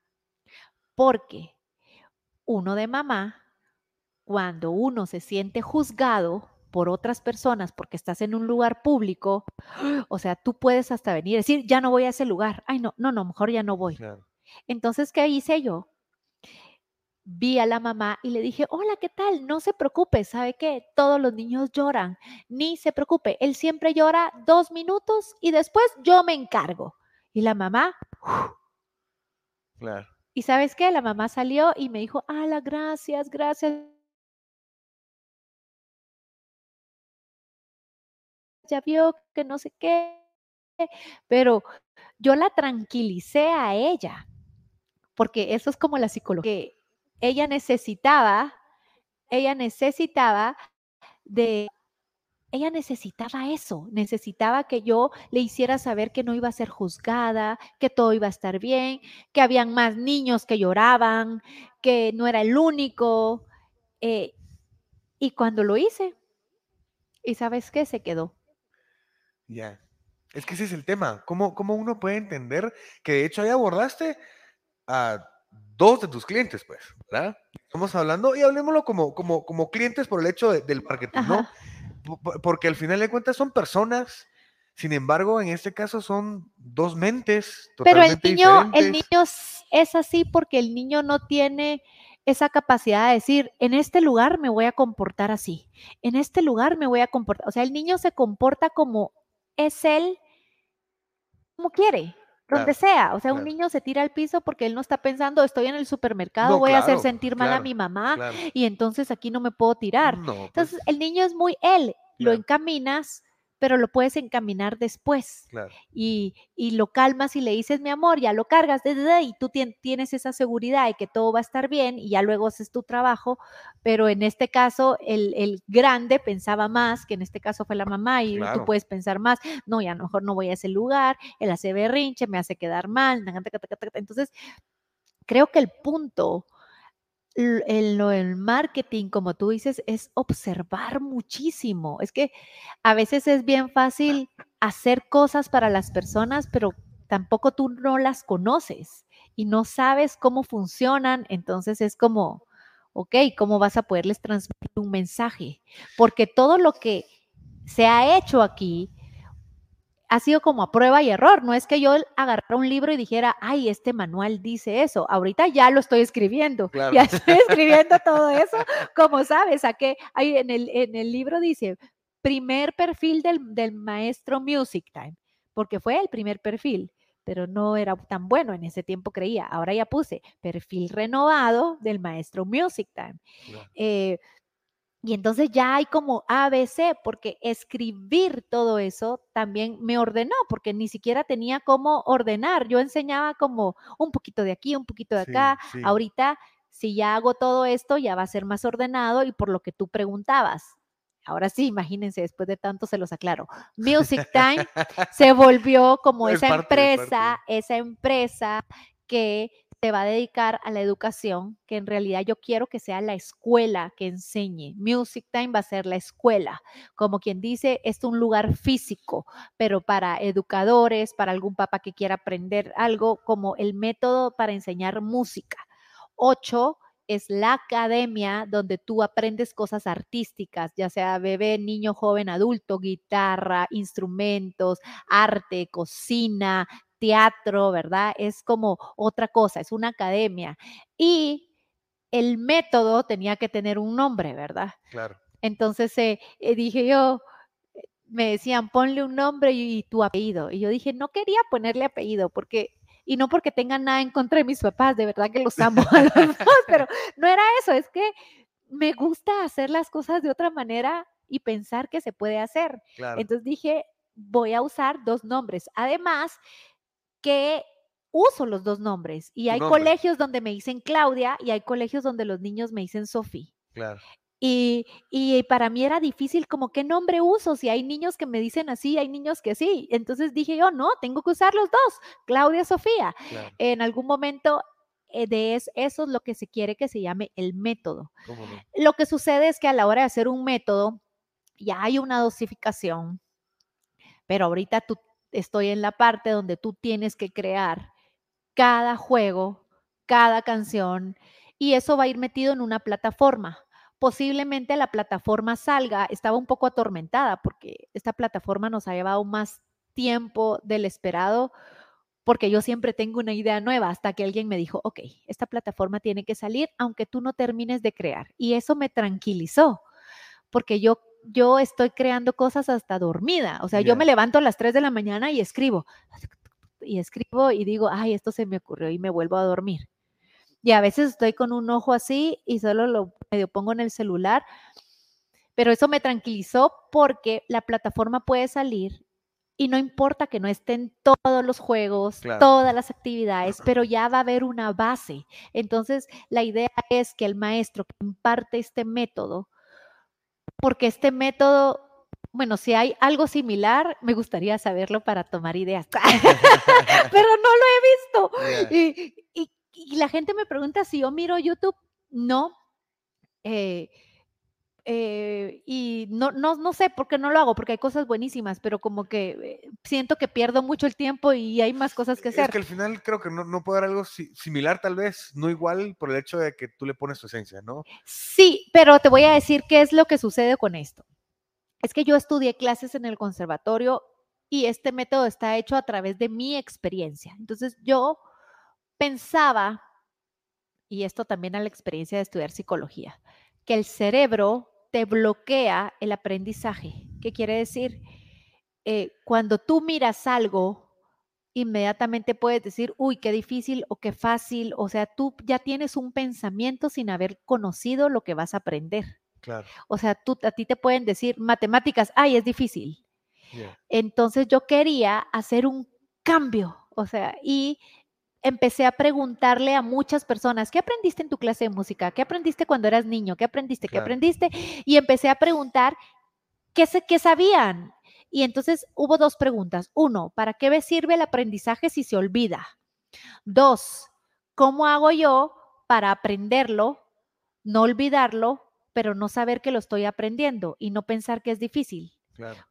Porque uno de mamá, cuando uno se siente juzgado, por otras personas porque estás en un lugar público, o sea, tú puedes hasta venir y decir, ya no voy a ese lugar. Ay, no, no, no, mejor ya no voy. Entonces, ¿qué hice yo? Vi a la mamá y le dije, hola, ¿qué tal? No se preocupe, ¿sabe qué? Todos los niños lloran, ni se preocupe, él siempre llora dos minutos y después yo me encargo. Y la mamá, claro. ¿Y sabes qué? La mamá salió y me dijo, ala, gracias, gracias ya vio que no sé qué, pero yo la tranquilicé a ella, porque eso es como la psicología, ella necesitaba, ella necesitaba de ella necesitaba eso, necesitaba que yo le hiciera saber que no iba a ser juzgada, que todo iba a estar bien, que habían más niños que lloraban, que no era el único. Eh, y cuando lo hice, ¿y sabes qué? Se quedó. Ya. Es que ese es el tema. ¿Cómo, ¿Cómo, uno puede entender que de hecho ahí abordaste a dos de tus clientes, pues, ¿verdad? Estamos hablando y hablemoslo como, como, como clientes por el hecho del marketing, ¿no? Porque al final de cuentas son personas, sin embargo, en este caso son dos mentes totalmente Pero el niño, el niño es así porque el niño no tiene esa capacidad de decir, en este lugar me voy a comportar así, en este lugar me voy a comportar, o sea, el niño se comporta como es él como quiere, donde sea. O sea, un niño se tira al piso porque él no está pensando, estoy en el supermercado, voy a hacer sentir mal a mi mamá y entonces aquí no me puedo tirar. Pues entonces, el niño es muy él, lo encaminas pero lo puedes encaminar después. Y, lo calmas y le dices, mi amor, ya lo cargas, y tú tienes esa seguridad de que todo va a estar bien y ya luego haces tu trabajo, pero en este caso el, grande pensaba más, que en este caso fue la mamá, y tú puedes pensar más, no, ya a lo mejor no voy a ese lugar, él hace berrinche, me hace quedar mal, entonces creo que el punto el, el marketing, como tú dices, es observar muchísimo. Es que a veces es bien fácil hacer cosas para las personas, pero tampoco tú no las conoces y no sabes cómo funcionan. Entonces es como, ok, ¿cómo vas a poderles transmitir un mensaje? Porque todo lo que se ha hecho aquí ha sido como a prueba y error. No es que yo agarrara un libro y dijera, ay, este manual dice eso. Ahorita ya lo estoy escribiendo. Ya estoy escribiendo todo eso. Como sabes, a que en el, en el libro dice, primer perfil del, del maestro Music Time porque fue el primer perfil, pero no era tan bueno en ese tiempo, creía. Ahora ya puse perfil renovado del maestro Music Time. Eh, y entonces ya hay como ABC, porque escribir todo eso también me ordenó, porque ni siquiera tenía cómo ordenar. Yo enseñaba como un poquito de aquí, un poquito de acá. Ahorita, si ya hago todo esto, ya va a ser más ordenado y por lo que tú preguntabas. Ahora sí, imagínense, después de tanto se los aclaro. Music Time se volvió como esa empresa, esa empresa que te va a dedicar a la educación, que en realidad yo quiero que sea la escuela que enseñe. Music Time va a ser la escuela. Como quien dice, es un lugar físico, pero para educadores, para algún papá que quiera aprender algo, como el método para enseñar música. Ocho, es la academia donde tú aprendes cosas artísticas, ya sea bebé, niño, joven, adulto, guitarra, instrumentos, arte, cocina, teatro, ¿verdad? Es como otra cosa, es una academia. Y el método tenía que tener un nombre, ¿verdad? Claro. Entonces eh, eh, dije yo, me decían, ponle un nombre y, tu apellido. Y yo dije, no quería ponerle apellido porque, y no porque tenga nada en contra de mis papás, de verdad que los amo a los dos, pero no era eso, es que me gusta hacer las cosas de otra manera y pensar que se puede hacer. Entonces dije, voy a usar dos nombres. Además, que uso los dos nombres y hay colegios donde me dicen Claudia y hay colegios donde los niños me dicen Sofía. Claro. Y, y, para mí era difícil como qué nombre uso, si hay niños que me dicen así, hay niños que sí. Entonces dije yo, no, tengo que usar los dos, Claudia Sofía. En algún momento eh, de eso, eso es lo que se quiere que se llame el método. Lo que sucede es que a la hora de hacer un método, ya hay una dosificación, pero ahorita tú estoy en la parte donde tú tienes que crear cada juego, cada canción, y eso va a ir metido en una plataforma. Posiblemente la plataforma salga, estaba un poco atormentada porque esta plataforma nos ha llevado más tiempo del esperado, porque yo siempre tengo una idea nueva hasta que alguien me dijo, ok, esta plataforma tiene que salir aunque tú no termines de crear. Y eso me tranquilizó, porque yo yo estoy creando cosas hasta dormida. O sea, yo me levanto a las 3 de la mañana y escribo. Y escribo y digo, ay, esto se me ocurrió y me vuelvo a dormir. Y a veces estoy con un ojo así y solo lo medio pongo en el celular. Pero eso me tranquilizó porque la plataforma puede salir y no importa que no estén todos los juegos, todas las actividades, pero ya va a haber una base. Entonces, la idea es que el maestro que imparte este método porque este método, bueno, si hay algo similar, me gustaría saberlo para tomar ideas, pero no lo he visto. Y, la gente me pregunta si yo miro YouTube, no. Eh, eh, y no, no, no sé por qué no lo hago, porque hay cosas buenísimas, pero como que eh, siento que pierdo mucho el tiempo y hay más cosas que hacer. Es que al final creo que no, no puede haber algo similar, tal vez, no igual por el hecho de que tú le pones tu esencia, ¿no? Sí, pero te voy a decir qué es lo que sucede con esto. Es que yo estudié clases en el conservatorio y este método está hecho a través de mi experiencia. Entonces yo pensaba, y esto también a la experiencia de estudiar psicología, que el cerebro te bloquea el aprendizaje. ¿Qué quiere decir? Eh, cuando tú miras algo, inmediatamente puedes decir, uy, qué difícil o qué fácil. O sea, tú ya tienes un pensamiento sin haber conocido lo que vas a aprender. Claro. O sea, tú, a ti te pueden decir matemáticas, ay, es difícil. Entonces yo quería hacer un cambio, o sea, y empecé a preguntarle a muchas personas, ¿qué aprendiste en tu clase de música? ¿Qué aprendiste cuando eras niño? ¿Qué aprendiste? ¿Qué aprendiste? Y empecé a preguntar qué, qué sabían. Y entonces hubo dos preguntas. Uno, ¿para qué me sirve el aprendizaje si se olvida? Dos, ¿cómo hago yo para aprenderlo, no olvidarlo, pero no saber que lo estoy aprendiendo y no pensar que es difícil?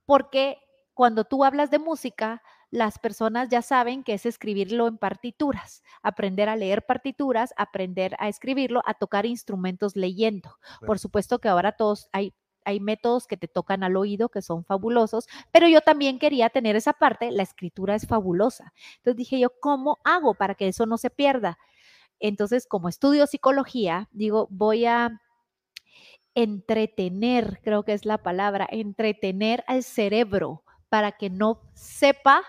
Porque cuando tú hablas de música, las personas ya saben que es escribirlo en partituras, aprender a leer partituras, aprender a escribirlo, a tocar instrumentos leyendo. Por supuesto que ahora todos hay hay métodos que te tocan al oído que son fabulosos, pero yo también quería tener esa parte, la escritura es fabulosa. Entonces dije yo, ¿cómo hago para que eso no se pierda? Entonces, como estudio psicología, digo, voy a entretener, creo que es la palabra, entretener al cerebro para que no sepa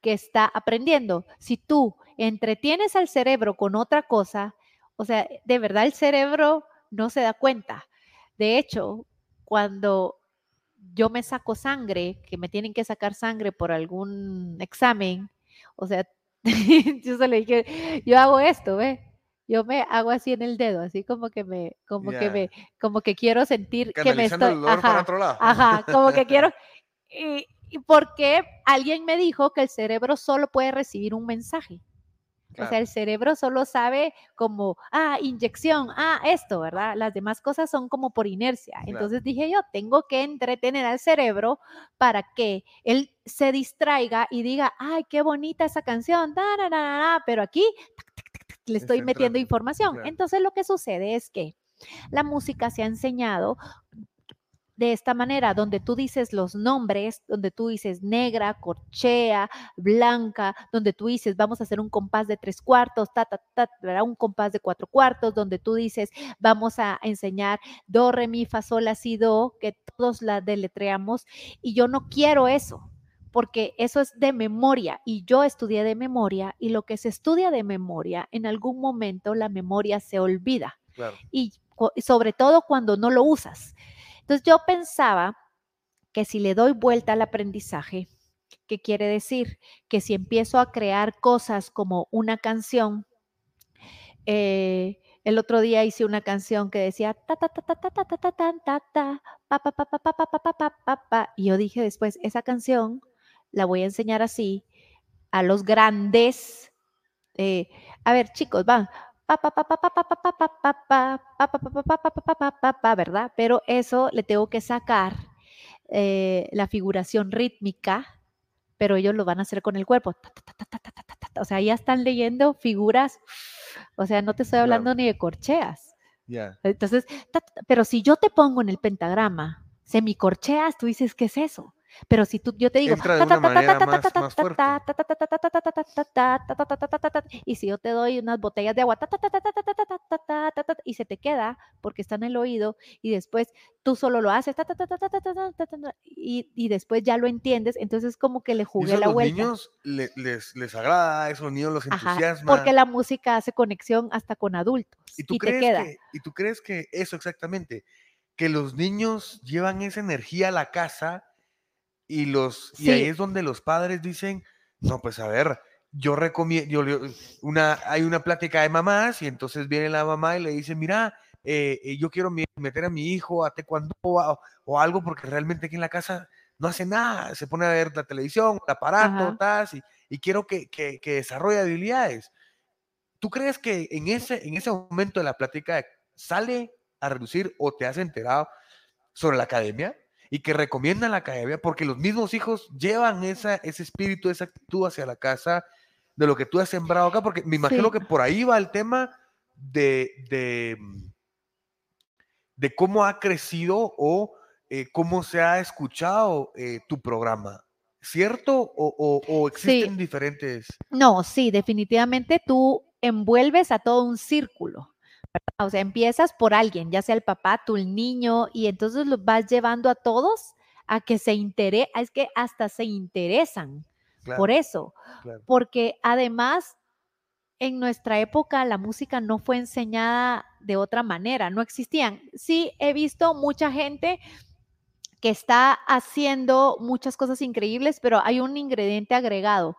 que está aprendiendo. Si tú entretienes al cerebro con otra cosa, o sea, de verdad el cerebro no se da cuenta. De hecho, cuando yo me saco sangre, que me tienen que sacar sangre por algún examen, o sea, yo se le dije, yo hago esto, ¿ve? Yo me hago así en el dedo, así como que me, como que me, como que quiero sentir que me estoy, ajá, ajá, como que quiero, y, y porque alguien me dijo que el cerebro solo puede recibir un mensaje. O sea, el cerebro solo sabe como, ah, inyección, ah, esto, ¿verdad? Las demás cosas son como por inercia. Entonces dije yo, tengo que entretener al cerebro para que él se distraiga y diga, ay, qué bonita esa canción, pero aquí le estoy metiendo información. Entonces lo que sucede es que la música se ha enseñado de esta manera, donde tú dices los nombres, donde tú dices negra, corchea, blanca, donde tú dices vamos a hacer un compás de tres cuartos, ta, ta, ta, un compás de cuatro cuartos, donde tú dices vamos a enseñar do, re, mi, fa, sol, la, si, do, que todos la deletreamos, y yo no quiero eso porque eso es de memoria y yo estudié de memoria y lo que se estudia de memoria, en algún momento la memoria se olvida. Y sobre todo cuando no lo usas. Entonces yo pensaba que si le doy vuelta al aprendizaje, ¿qué quiere decir? Que si empiezo a crear cosas como una canción, el otro día hice una canción que decía ta ta ta ta ta ta ta ta ta ta pa pa pa pa pa pa pa pa pa pa y yo dije después esa canción la voy a enseñar así a los grandes a ver chicos va ¿verdad? Pero eso le tengo que sacar la figuración rítmica, pero ellos lo van a hacer con el cuerpo. O sea, ya están leyendo figuras, o sea, no te estoy hablando ni de corcheas. Entonces, pero si yo te pongo en el pentagrama semicorcheas, tú dices, ¿qué es eso? Pero si tú, yo te digo, y si yo te doy unas botellas de agua, y se te queda porque está en el oído, y después tú solo lo haces, y, y después ya lo entiendes, entonces como que le jugué la vuelta. A los niños les, les agrada, eso los niños los entusiasma. porque la música hace conexión hasta con adultos. ¿Y, tú crees te queda. Que, y tú crees que eso exactamente, que los niños llevan esa energía a la casa y, los, y ahí es donde los padres dicen, no, pues a ver, yo recomiendo, una, hay una plática de mamás y entonces viene la mamá y le dice, mira, eh, eh, yo quiero meter a mi hijo a taekwondo o, o, algo porque realmente aquí en la casa no hace nada, se pone a ver la televisión, el aparato, y, y, quiero que, que, que, desarrolle habilidades. ¿Tú crees que en ese, en ese momento de la plática sale a reducir o te has enterado sobre la academia? Y que recomiendan la academia porque los mismos hijos llevan esa, ese espíritu, esa actitud hacia la casa de lo que tú has sembrado acá, porque me imagino que por ahí va el tema de, de, de cómo ha crecido o eh, cómo se ha escuchado eh, tu programa. ¿Cierto? ¿O, o, existen diferentes? No, sí, definitivamente tú envuelves a todo un círculo. O sea, empiezas por alguien, ya sea el papá, tú el niño, y entonces los vas llevando a todos a que se interesen, es que hasta se interesan por eso, porque además en nuestra época la música no fue enseñada de otra manera, no existían. Sí, he visto mucha gente que está haciendo muchas cosas increíbles, pero hay un ingrediente agregado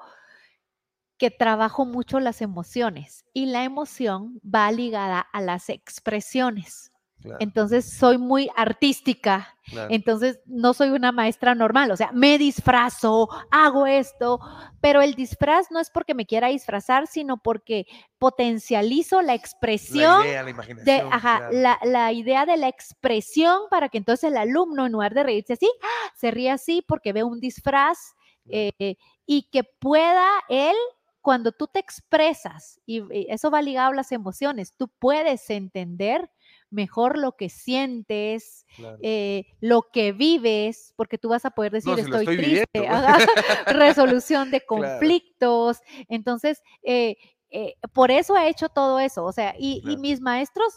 que trabajo mucho las emociones y la emoción va ligada a las expresiones. Entonces soy muy artística, entonces no soy una maestra normal, o sea, me disfrazo, hago esto, pero el disfraz no es porque me quiera disfrazar, sino porque potencializo la expresión, la idea, la de, ajá, la, idea de la expresión para que entonces el alumno en lugar de reírse así, se ríe así porque ve un disfraz eh, y que pueda él cuando tú te expresas, y eso va ligado a las emociones, tú puedes entender mejor lo que sientes, eh, lo que vives, porque tú vas a poder decir, estoy, triste, resolución de conflictos. Entonces, eh, eh, por eso he hecho todo eso. O sea, y, y mis maestros,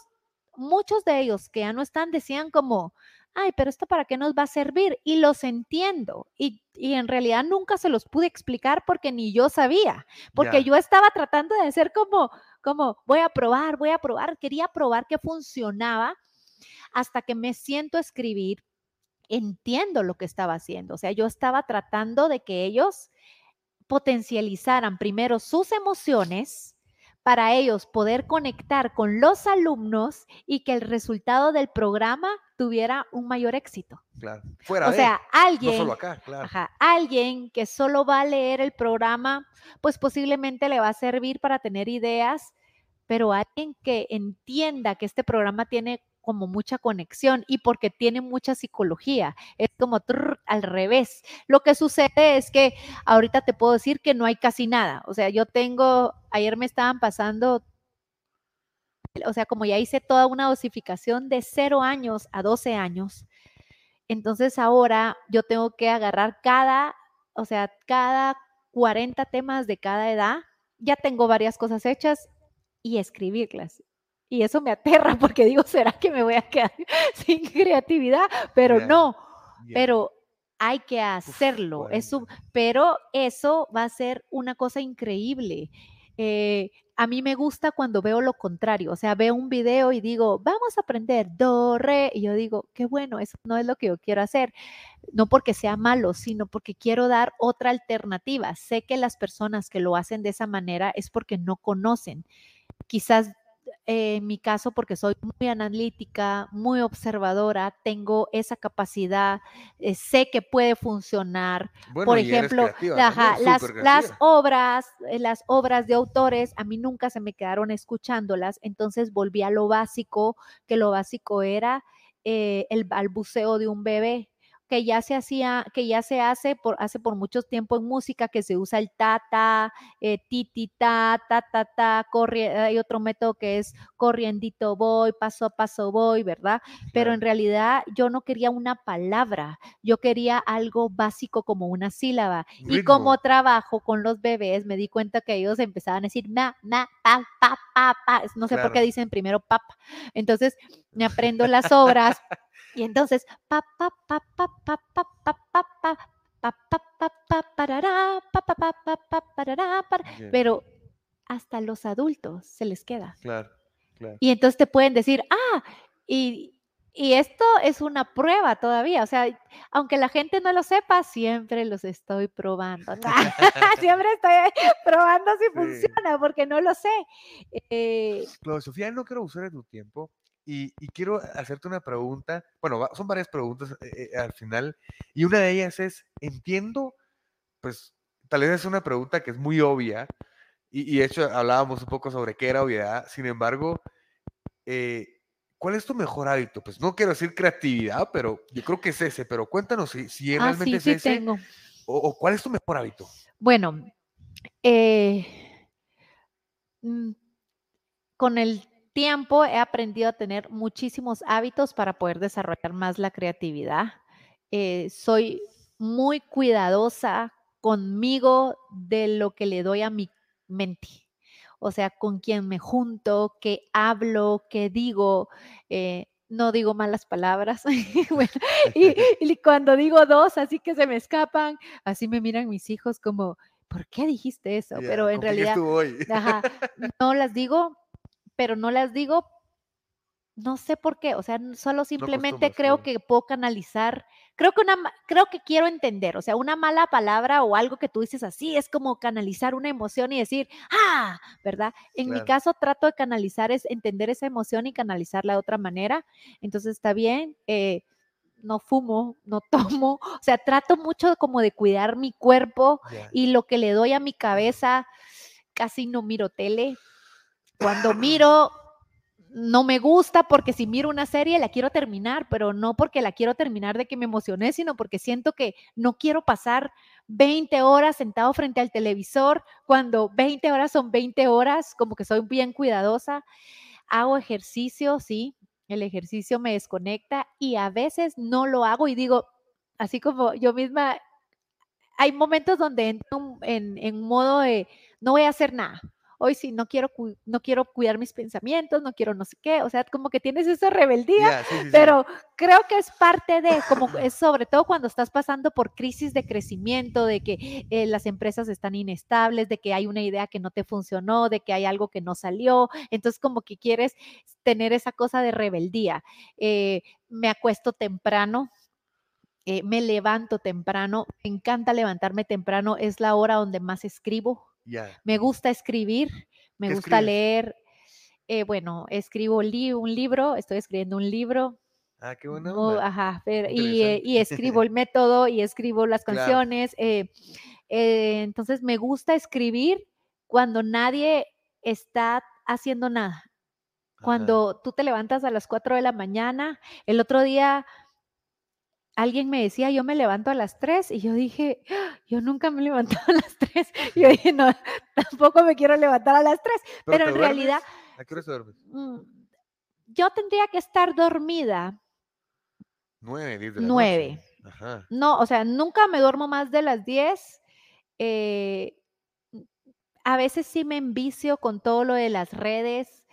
muchos de ellos que ya no están, decían como, ay, pero esto para qué nos va a servir? Y los entiendo. Y, en realidad nunca se los pude explicar porque ni yo sabía, porque yo estaba tratando de hacer como, como, voy a probar, voy a probar, quería probar que funcionaba hasta que me siento a escribir, entiendo lo que estaba haciendo. O sea, yo estaba tratando de que ellos potencializaran primero sus emociones, para ellos poder conectar con los alumnos y que el resultado del programa tuviera un mayor éxito. Claro. Fuera o sea, alguien, alguien que solo va a leer el programa, pues posiblemente le va a servir para tener ideas, pero alguien que entienda que este programa tiene como mucha conexión y porque tiene mucha psicología. Es como al revés. Lo que sucede es que ahorita te puedo decir que no hay casi nada. O sea, yo tengo, ayer me estaban pasando, o sea, como ya hice toda una dosificación de 0 años a 12 años, entonces ahora yo tengo que agarrar cada, o sea, cada 40 temas de cada edad. Ya tengo varias cosas hechas y escribirlas. Y eso me aterra porque digo, ¿será que me voy a quedar sin creatividad? Pero no, pero hay que hacerlo. eso, pero eso va a ser una cosa increíble. Eh, a mí me gusta cuando veo lo contrario, o sea, veo un video y digo, vamos a aprender do, re, y yo digo, qué bueno, eso no es lo que yo quiero hacer, no porque sea malo, sino porque quiero dar otra alternativa. Sé que las personas que lo hacen de esa manera es porque no conocen. Quizás en mi caso, porque soy muy analítica, muy observadora, tengo esa capacidad, eh, sé que puede funcionar. Por ejemplo, las, las, obras, eh, las obras de autores, a mí nunca se me quedaron escuchándolas, entonces volví a lo básico, que lo básico era eh, el balbuceo de un bebé que ya se hacía, que ya se hace por, hace por mucho tiempo en música, que se usa el tata, eh, titi, ta, ta, ta, ta, corre, hay otro método que es corriendito voy, paso a paso voy, ¿verdad? Pero en realidad yo no quería una palabra, yo quería algo básico como una sílaba. Y como trabajo con los bebés, me di cuenta que ellos empezaban a decir ma, ma, pa, pa, pa, pa. No sé por qué dicen primero papa. Entonces, me aprendo las obras. Y entonces, pa, pa, pa, pa, pa, pa, pa, pa, pa, pero hasta los adultos se les queda. Claro, claro. Y entonces te pueden decir, ah, y, y esto es una prueba todavía, o sea, aunque la gente no lo sepa, siempre los estoy probando. siempre estoy probando si funciona, porque no lo sé. Eh, Sofía, no quiero usar tu tiempo. Y, quiero hacerte una pregunta, bueno, son varias preguntas eh, eh, al final, y una de ellas es, entiendo, pues tal vez es una pregunta que es muy obvia, y, de hecho hablábamos un poco sobre qué era obviedad, sin embargo, eh, ¿cuál es tu mejor hábito? Pues no quiero decir creatividad, pero yo creo que es ese, pero cuéntanos si, si ah, realmente es ese, tengo. O, cuál es tu mejor hábito. Bueno, mm, con el tiempo he aprendido a tener muchísimos hábitos para poder desarrollar más la creatividad. Eh, soy muy cuidadosa conmigo de lo que le doy a mi mente. O sea, con quién me junto, qué hablo, qué digo. Eh, no digo malas palabras. y, cuando digo dos, así que se me escapan, así me miran mis hijos como, ¿por qué dijiste eso? Pero en realidad, no las digo pero no las digo, no sé por qué, o sea, solo simplemente creo que puedo canalizar, creo que una, creo que quiero entender, o sea, una mala palabra o algo que tú dices así es como canalizar una emoción y decir, ah, ¿verdad? En mi caso trato de canalizar es entender esa emoción y canalizarla de otra manera, entonces está bien. Eh, no fumo, no tomo, o sea, trato mucho como de cuidar mi cuerpo y lo que le doy a mi cabeza, casi no miro tele, cuando miro, no me gusta porque si miro una serie la quiero terminar, pero no porque la quiero terminar de que me emocioné, sino porque siento que no quiero pasar 20 horas sentado frente al televisor, cuando 20 horas son 20 horas, como que soy bien cuidadosa. Hago ejercicio, sí, el ejercicio me desconecta y a veces no lo hago y digo, así como yo misma, hay momentos donde entro en, en modo de no voy a hacer nada hoy sí, no quiero, no quiero cuidar mis pensamientos, no quiero no sé qué, o sea, como que tienes esa rebeldía, pero creo que es parte de, como es sobre todo cuando estás pasando por crisis de crecimiento, de que eh, las empresas están inestables, de que hay una idea que no te funcionó, de que hay algo que no salió, entonces como que quieres tener esa cosa de rebeldía. Eh, me acuesto temprano, eh, me levanto temprano, me encanta levantarme temprano, es la hora donde más escribo. Me gusta escribir, me gusta leer. Eh, bueno, escribo un libro, estoy escribiendo un libro. Ah, qué bueno. ajá, y, eh, y, escribo el método y escribo las canciones. entonces me gusta escribir cuando nadie está haciendo nada. Cuando tú te levantas a las 4 de la mañana, el otro día alguien me decía, yo me levanto a las 3 y yo dije, ¡Ah! yo nunca me he levantado a las 3. Y yo dije, no, tampoco me quiero levantar a las 3. Pero, en realidad... ¿A qué hora se duermes? Mm, yo tendría que estar dormida. 9, 10 de la 9. Ajá. No, o sea, nunca me duermo más de las 10. Eh, a veces sí me envicio con todo lo de las redes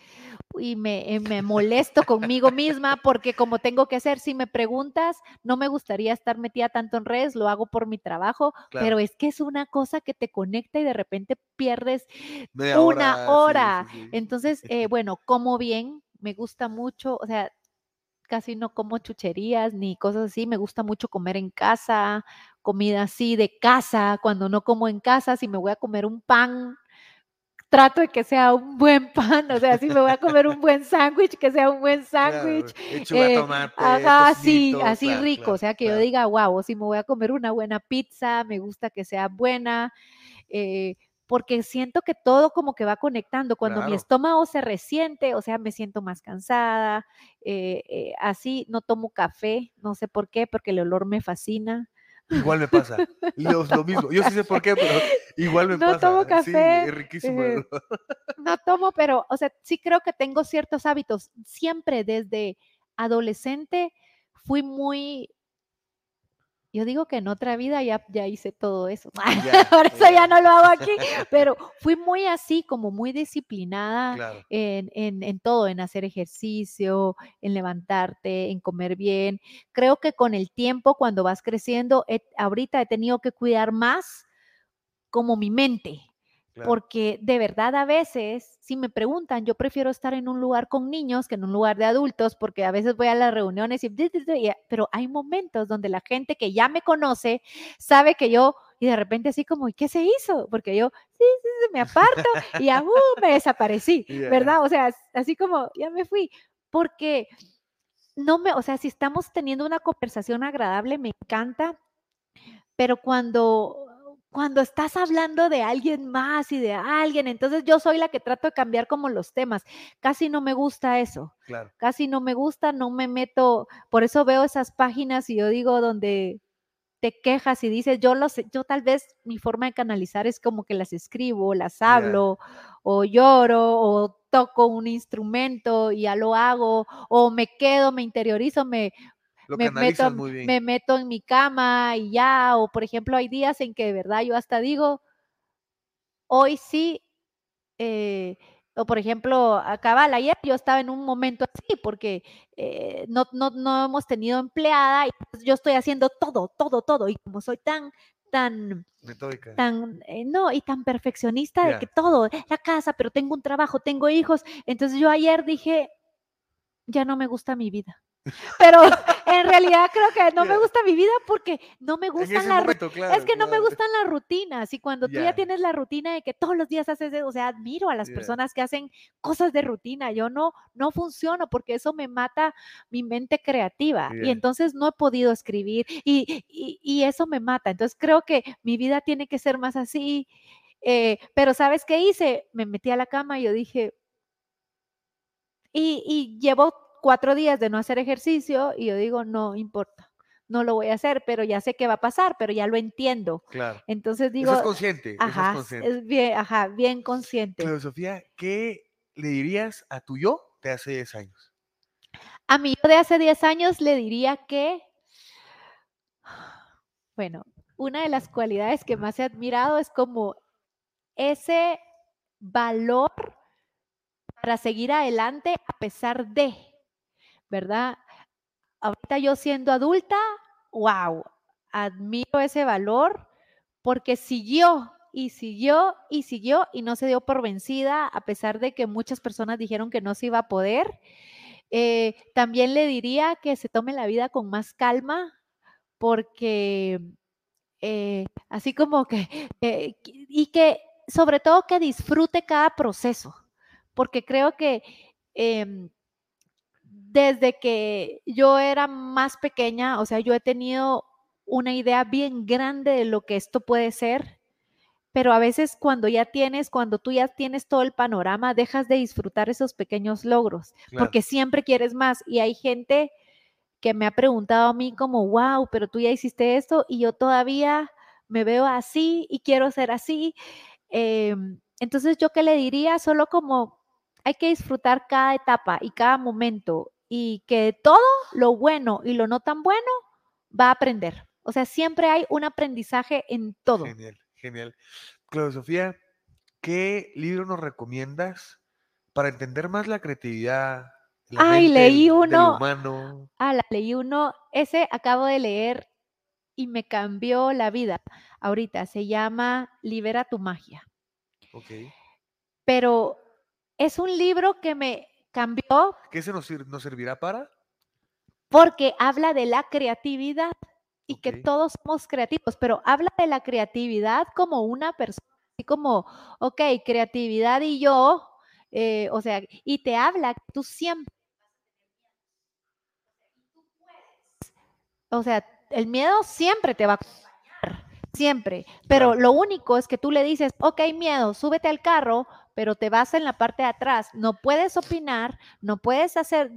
y me, eh, me, molesto conmigo misma porque como tengo que hacer, si me preguntas, no me gustaría estar metida tanto en redes, lo hago por mi trabajo, pero es que es una cosa que te conecta y de repente pierdes una hora. Entonces, eh, bueno, como bien, me gusta mucho, o sea, casi no como chucherías ni cosas así, me gusta mucho comer en casa, comida así de casa, cuando no como en casa, si me voy a comer un pan trato de que sea un buen pan, o sea, si me voy a comer un buen sándwich, que sea un buen sándwich. eh, sí, así rico, o sea, que yo diga, wow, si me voy a comer una buena pizza, me gusta que sea buena, eh, porque siento que todo como que va conectando. Cuando mi estómago se resiente, o sea, me siento más cansada, eh, eh, así no tomo café, no sé por qué, porque el olor me fascina. Igual me pasa. Lo, lo mismo. Yo sí sé por qué, pero igual me pasa. No tomo café. Sí, es riquísimo. Eh, no tomo, pero, o sea, sí creo que tengo ciertos hábitos. Siempre desde adolescente fui muy yo digo que en otra vida ya, ya hice todo eso. Por eso ya no lo hago aquí, pero fui muy así, como muy disciplinada en, en, en, todo, en hacer ejercicio, en levantarte, en comer bien. Creo que con el tiempo, cuando vas creciendo, ahorita he tenido que cuidar más como mi mente, porque de verdad a veces, si me preguntan, yo prefiero estar en un lugar con niños que en un lugar de adultos, porque a veces voy a las reuniones y, pero hay momentos donde la gente que ya me conoce sabe que yo, y de repente así como, ¿y qué se hizo? Porque yo, sí, sí, me aparto y ya, uh, me desaparecí, ¿verdad? O sea, así como, ya me fui, porque no me, o sea, si estamos teniendo una conversación agradable, me encanta, pero cuando cuando estás hablando de alguien más y de alguien, entonces yo soy la que trato de cambiar como los temas. Casi no me gusta eso. Claro. Casi no me gusta, no me meto, por eso veo esas páginas y yo digo donde te quejas y dices, yo lo sé, yo tal vez mi forma de canalizar es como que las escribo, las hablo, o lloro, o toco un instrumento y ya lo hago, o me quedo, me interiorizo, me, me, meto, me meto en mi cama y ya, o por ejemplo, hay días en que de verdad yo hasta digo, hoy sí, eh, o por ejemplo, cabal, ayer yo estaba en un momento así porque eh, no, no, no, hemos tenido empleada y pues yo estoy haciendo todo, todo, todo. Y como soy tan, tan, tan, eh, no, y tan perfeccionista de que todo, la casa, pero tengo un trabajo, tengo hijos. Entonces yo ayer dije, ya no me gusta mi vida. Pero en realidad creo que no me gusta mi vida porque no me gustan las es que no me gustan las rutinas y cuando tú ya tienes la rutina de que todos los días haces, o sea, admiro a las personas que hacen cosas de rutina. Yo no no funciono porque eso me mata mi mente creativa y entonces no he podido escribir y, y, eso me mata. Entonces creo que mi vida tiene que ser más así. Eh, pero ¿sabes qué hice? Me metí a la cama y yo dije, y, y llevo cuatro días de no hacer ejercicio y yo digo, no importa, no lo voy a hacer, pero ya sé qué va a pasar, pero ya lo entiendo. Claro. Entonces digo... es consciente. Ajá, es, bien, ajá, bien consciente. Pero Sofía, ¿qué le dirías a tu yo de hace 10 años? A mi yo de hace 10 años le diría que, bueno, una de las cualidades que más he admirado es como ese valor para seguir adelante a pesar de, ¿verdad? Ahorita yo siendo adulta, wow, admiro ese valor porque siguió y siguió y siguió y no se dio por vencida a pesar de que muchas personas dijeron que no se iba a poder. Eh, también le diría que se tome la vida con más calma porque eh, así como que, eh, y que sobre todo que disfrute cada proceso, porque creo que em, desde que yo era más pequeña, o sea, yo he tenido una idea bien grande de lo que esto puede ser, pero a veces cuando ya tienes, cuando tú ya tienes todo el panorama, dejas de disfrutar esos pequeños logros, porque siempre quieres más y hay gente que me ha preguntado a mí como, wow, pero tú ya hiciste esto y yo todavía me veo así y quiero ser así. Em, entonces, ¿yo qué le diría? Solo como hay que disfrutar cada etapa y cada momento y que todo lo bueno y lo no tan bueno va a aprender. O sea, siempre hay un aprendizaje en todo. Genial, genial. Claudia Sofía, ¿qué libro nos recomiendas para entender más la creatividad, Ay, leí uno. Ah, la leí uno. Ese acabo de leer y me cambió la vida. Ahorita se llama Libera tu magia. Ok. Pero es un libro que me cambió. ¿Qué se nos, servirá para? Porque habla de la creatividad y que todos somos creativos, pero habla de la creatividad como una persona, así como, ok, creatividad y yo, eh, o sea, y te habla que tú siempre O sea, el miedo siempre te va a acompañar, siempre. Pero lo único es que tú le dices, ok, miedo, súbete al carro, pero te vas en la parte de atrás. No puedes opinar, no puedes hacer,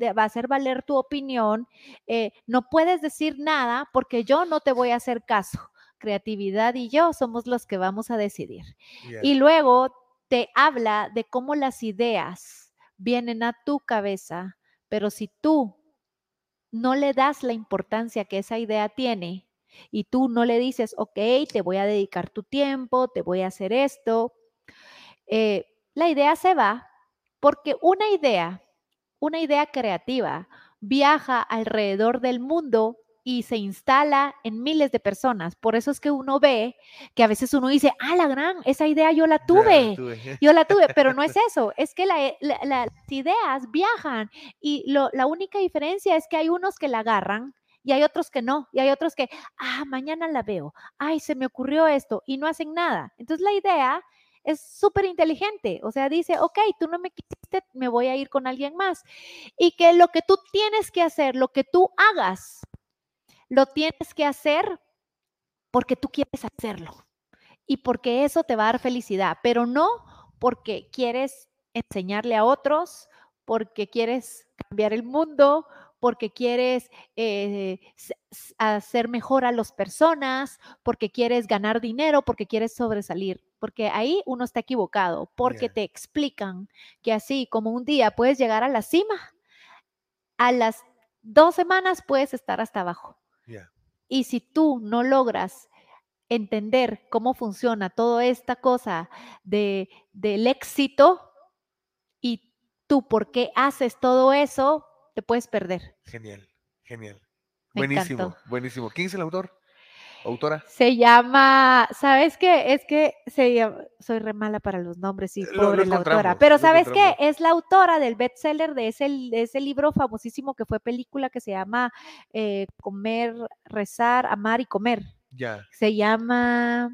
valer tu opinión, eh, no puedes decir nada porque yo no te voy a hacer caso. Creatividad y yo somos los que vamos a decidir. Y luego te habla de cómo las ideas vienen a tu cabeza, pero si tú no le das la importancia que esa idea tiene y tú no le dices, ok, te voy a dedicar tu tiempo, te voy a hacer esto, eh, la idea se va porque una idea, una idea creativa, viaja alrededor del mundo y se instala en miles de personas. Por eso es que uno ve que a veces uno dice, ah, la gran, esa idea yo la tuve, yo la tuve, pero no es eso, es que las ideas viajan y la única diferencia es que hay unos que la agarran y hay otros que no, y hay otros que, ah, mañana la veo, ay, se me ocurrió esto y no hacen nada. Entonces la idea es súper inteligente, o sea, dice, ok, tú no me quisiste, me voy a ir con alguien más. Y que lo que tú tienes que hacer, lo que tú hagas, lo tienes que hacer porque tú quieres hacerlo y porque eso te va a dar felicidad, pero no porque quieres enseñarle a otros, porque quieres cambiar el mundo, porque quieres eh, hacer mejor a las personas, porque quieres ganar dinero, porque quieres sobresalir, porque ahí uno está equivocado, porque te explican que así como un día puedes llegar a la cima, a las dos semanas puedes estar hasta abajo. Y si tú no logras entender cómo funciona toda esta cosa de, del éxito y tú por qué haces todo eso, te puedes perder. Genial, genial. buenísimo, buenísimo. ¿Quién es el autor? ¿Autora? Se llama, ¿sabes qué? Es que se soy re mala para los nombres y pobre la autora. Pero ¿sabes qué? Es la autora del bestseller de ese, de ese libro famosísimo que fue película que se llama eh, Comer, Rezar, Amar y Comer. Ya. Se llama,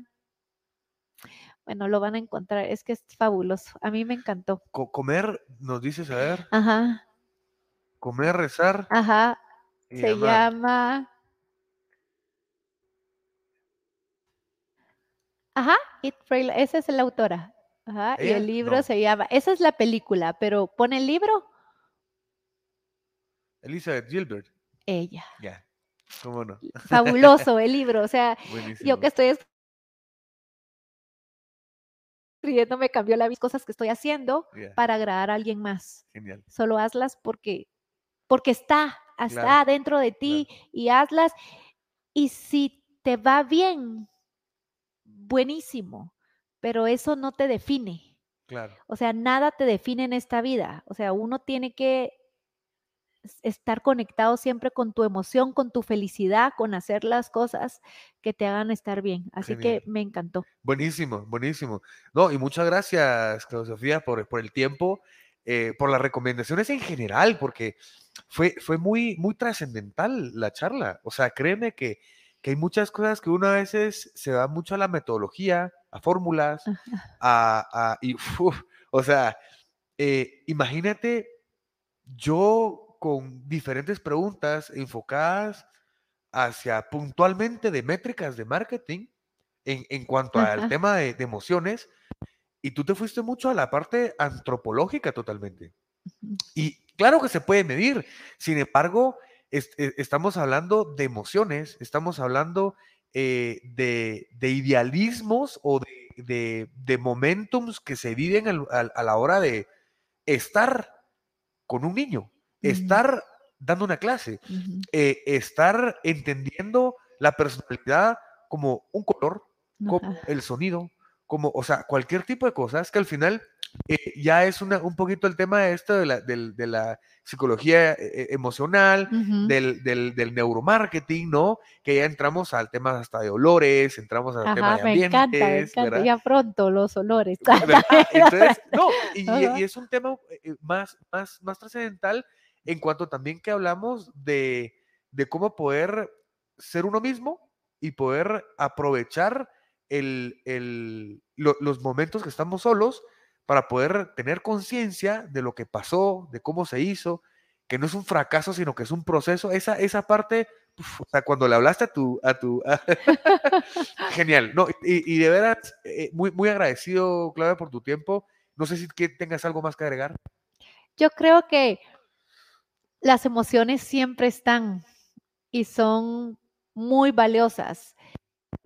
bueno, lo van a encontrar, es que es fabuloso. A mí me encantó. comer, nos dices, a ver. Ajá. Comer, rezar. Ajá. Se llama Ajá, esa es la autora. Ajá, y el libro se llama, esa es la película, pero pone el libro. Elizabeth Gilbert. Ella. Ya, cómo no. Fabuloso el libro, o sea, yo que estoy escribiendo me cambió la cosas que estoy haciendo para agradar a alguien más. Genial. Solo hazlas porque, porque está, está dentro de ti y hazlas. Y si te va bien, buenísimo, pero eso no te define. Claro. O sea, nada te define en esta vida. O sea, uno tiene que estar conectado siempre con tu emoción, con tu felicidad, con hacer las cosas que te hagan estar bien. Así Genial. que me encantó. Buenísimo, buenísimo. No, y muchas gracias, Claudia Sofía, por, por el tiempo, eh, por las recomendaciones en general, porque fue, fue muy, muy trascendental la charla. O sea, créeme que, que hay muchas cosas que uno a veces se da mucho a la metodología, a fórmulas, a, a- y, uf, o sea, eh, imagínate yo con diferentes preguntas enfocadas hacia puntualmente de métricas de marketing en, en cuanto al Ajá. tema de, de emociones, y tú te fuiste mucho a la parte antropológica totalmente. Y claro que se puede medir, sin embargo, e- estamos hablando de emociones, estamos hablando eh, de, de idealismos o de, de, de momentums que se viven al- al- a la hora de estar con un niño, estar dando una clase, eh, estar entendiendo la personalidad como un color, como el sonido, como, o sea, cualquier tipo de cosas que al final eh, ya es una, un poquito el tema de esto de la, del- de la psicología eh, eh, emocional, Ujú. del, del, del neuromarketing, ¿no? Que ya entramos al tema hasta de olores, entramos al tema Ajá, de me encanta, me ambientes, encanta. Ya pronto los olores. ¿verdad? Entonces, no, y, y- Ajá. y es un tema eh, más, más, más trascendental en cuanto también que hablamos de, de cómo poder ser uno mismo y poder aprovechar el, el- lo- los momentos que estamos solos para poder tener conciencia de lo que pasó, de cómo se hizo, que no es un fracaso, sino que es un proceso. Esa, esa parte, cuando le hablaste a tu... A tu Genial. No, y, de veras, eh, muy, muy agradecido, Claudia, por tu tiempo. No sé si tengas algo más que agregar. Yo creo que las emociones siempre están y son muy valiosas,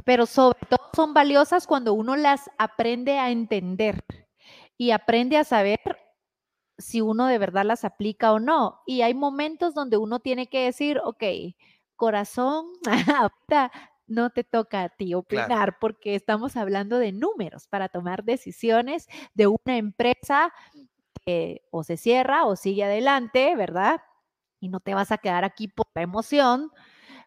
pero sobre todo son valiosas cuando uno las aprende a entender y aprende a saber si uno de verdad las aplica o no. Y hay momentos donde uno tiene que decir, ok, corazón, ahorita no te toca a ti opinar porque estamos hablando de números para tomar decisiones de una empresa que o se cierra o sigue adelante, ¿verdad? Y no te vas a quedar aquí por la emoción.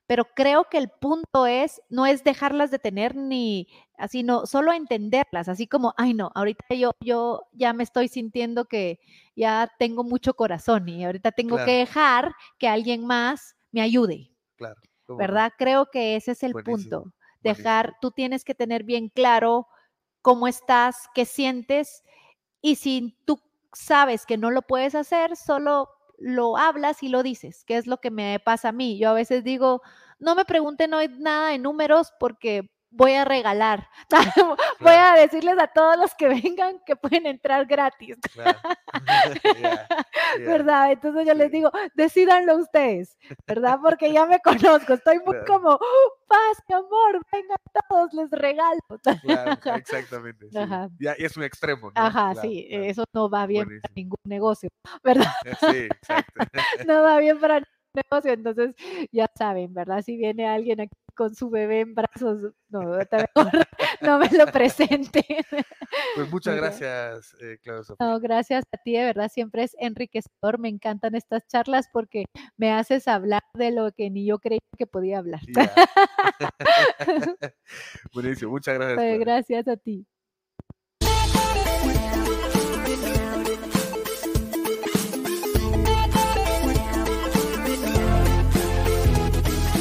Pero creo que el punto es, no es dejarlas de tener ni así, no, solo entenderlas, así como, ay no, ahorita yo, yo ya me estoy sintiendo que ya tengo mucho corazón y ahorita tengo Claro. que dejar que alguien más me ayude, Claro. ¿verdad? Creo que ese es el Buenísimo, punto. Dejar, tú tienes que tener bien claro cómo estás, qué sientes y si tú sabes que no lo puedes hacer, solo lo hablas y lo dices, que es lo que me pasa a mí. Yo a veces digo, no me pregunten hoy nada de números porque voy a regalar. voy a decirles a todos los que vengan que pueden entrar gratis. Claro. ¿Verdad? Entonces yo les digo, decídanlo ustedes, ¿verdad? Porque ya me conozco, estoy muy como, "Oh, paz, mi amor, vengan todos, les regalo. Claro, exactamente. sí. Ajá. Ya, y es un extremo, ¿no? Ajá, Claro, sí, eso no va bien para ningún negocio, ¿verdad? Sí, exacto. No va bien para ningún negocio, entonces ya saben, ¿verdad? Si viene alguien aquí con su bebé en brazos, no, mejor no me lo presente. Pues muchas gracias, eh, Claudia Sofía. No, gracias a ti, de verdad, siempre es enriquecedor, me encantan estas charlas porque me haces hablar de lo que ni yo creía que podía hablar. Buenísimo, muchas gracias. Pues, gracias a ti.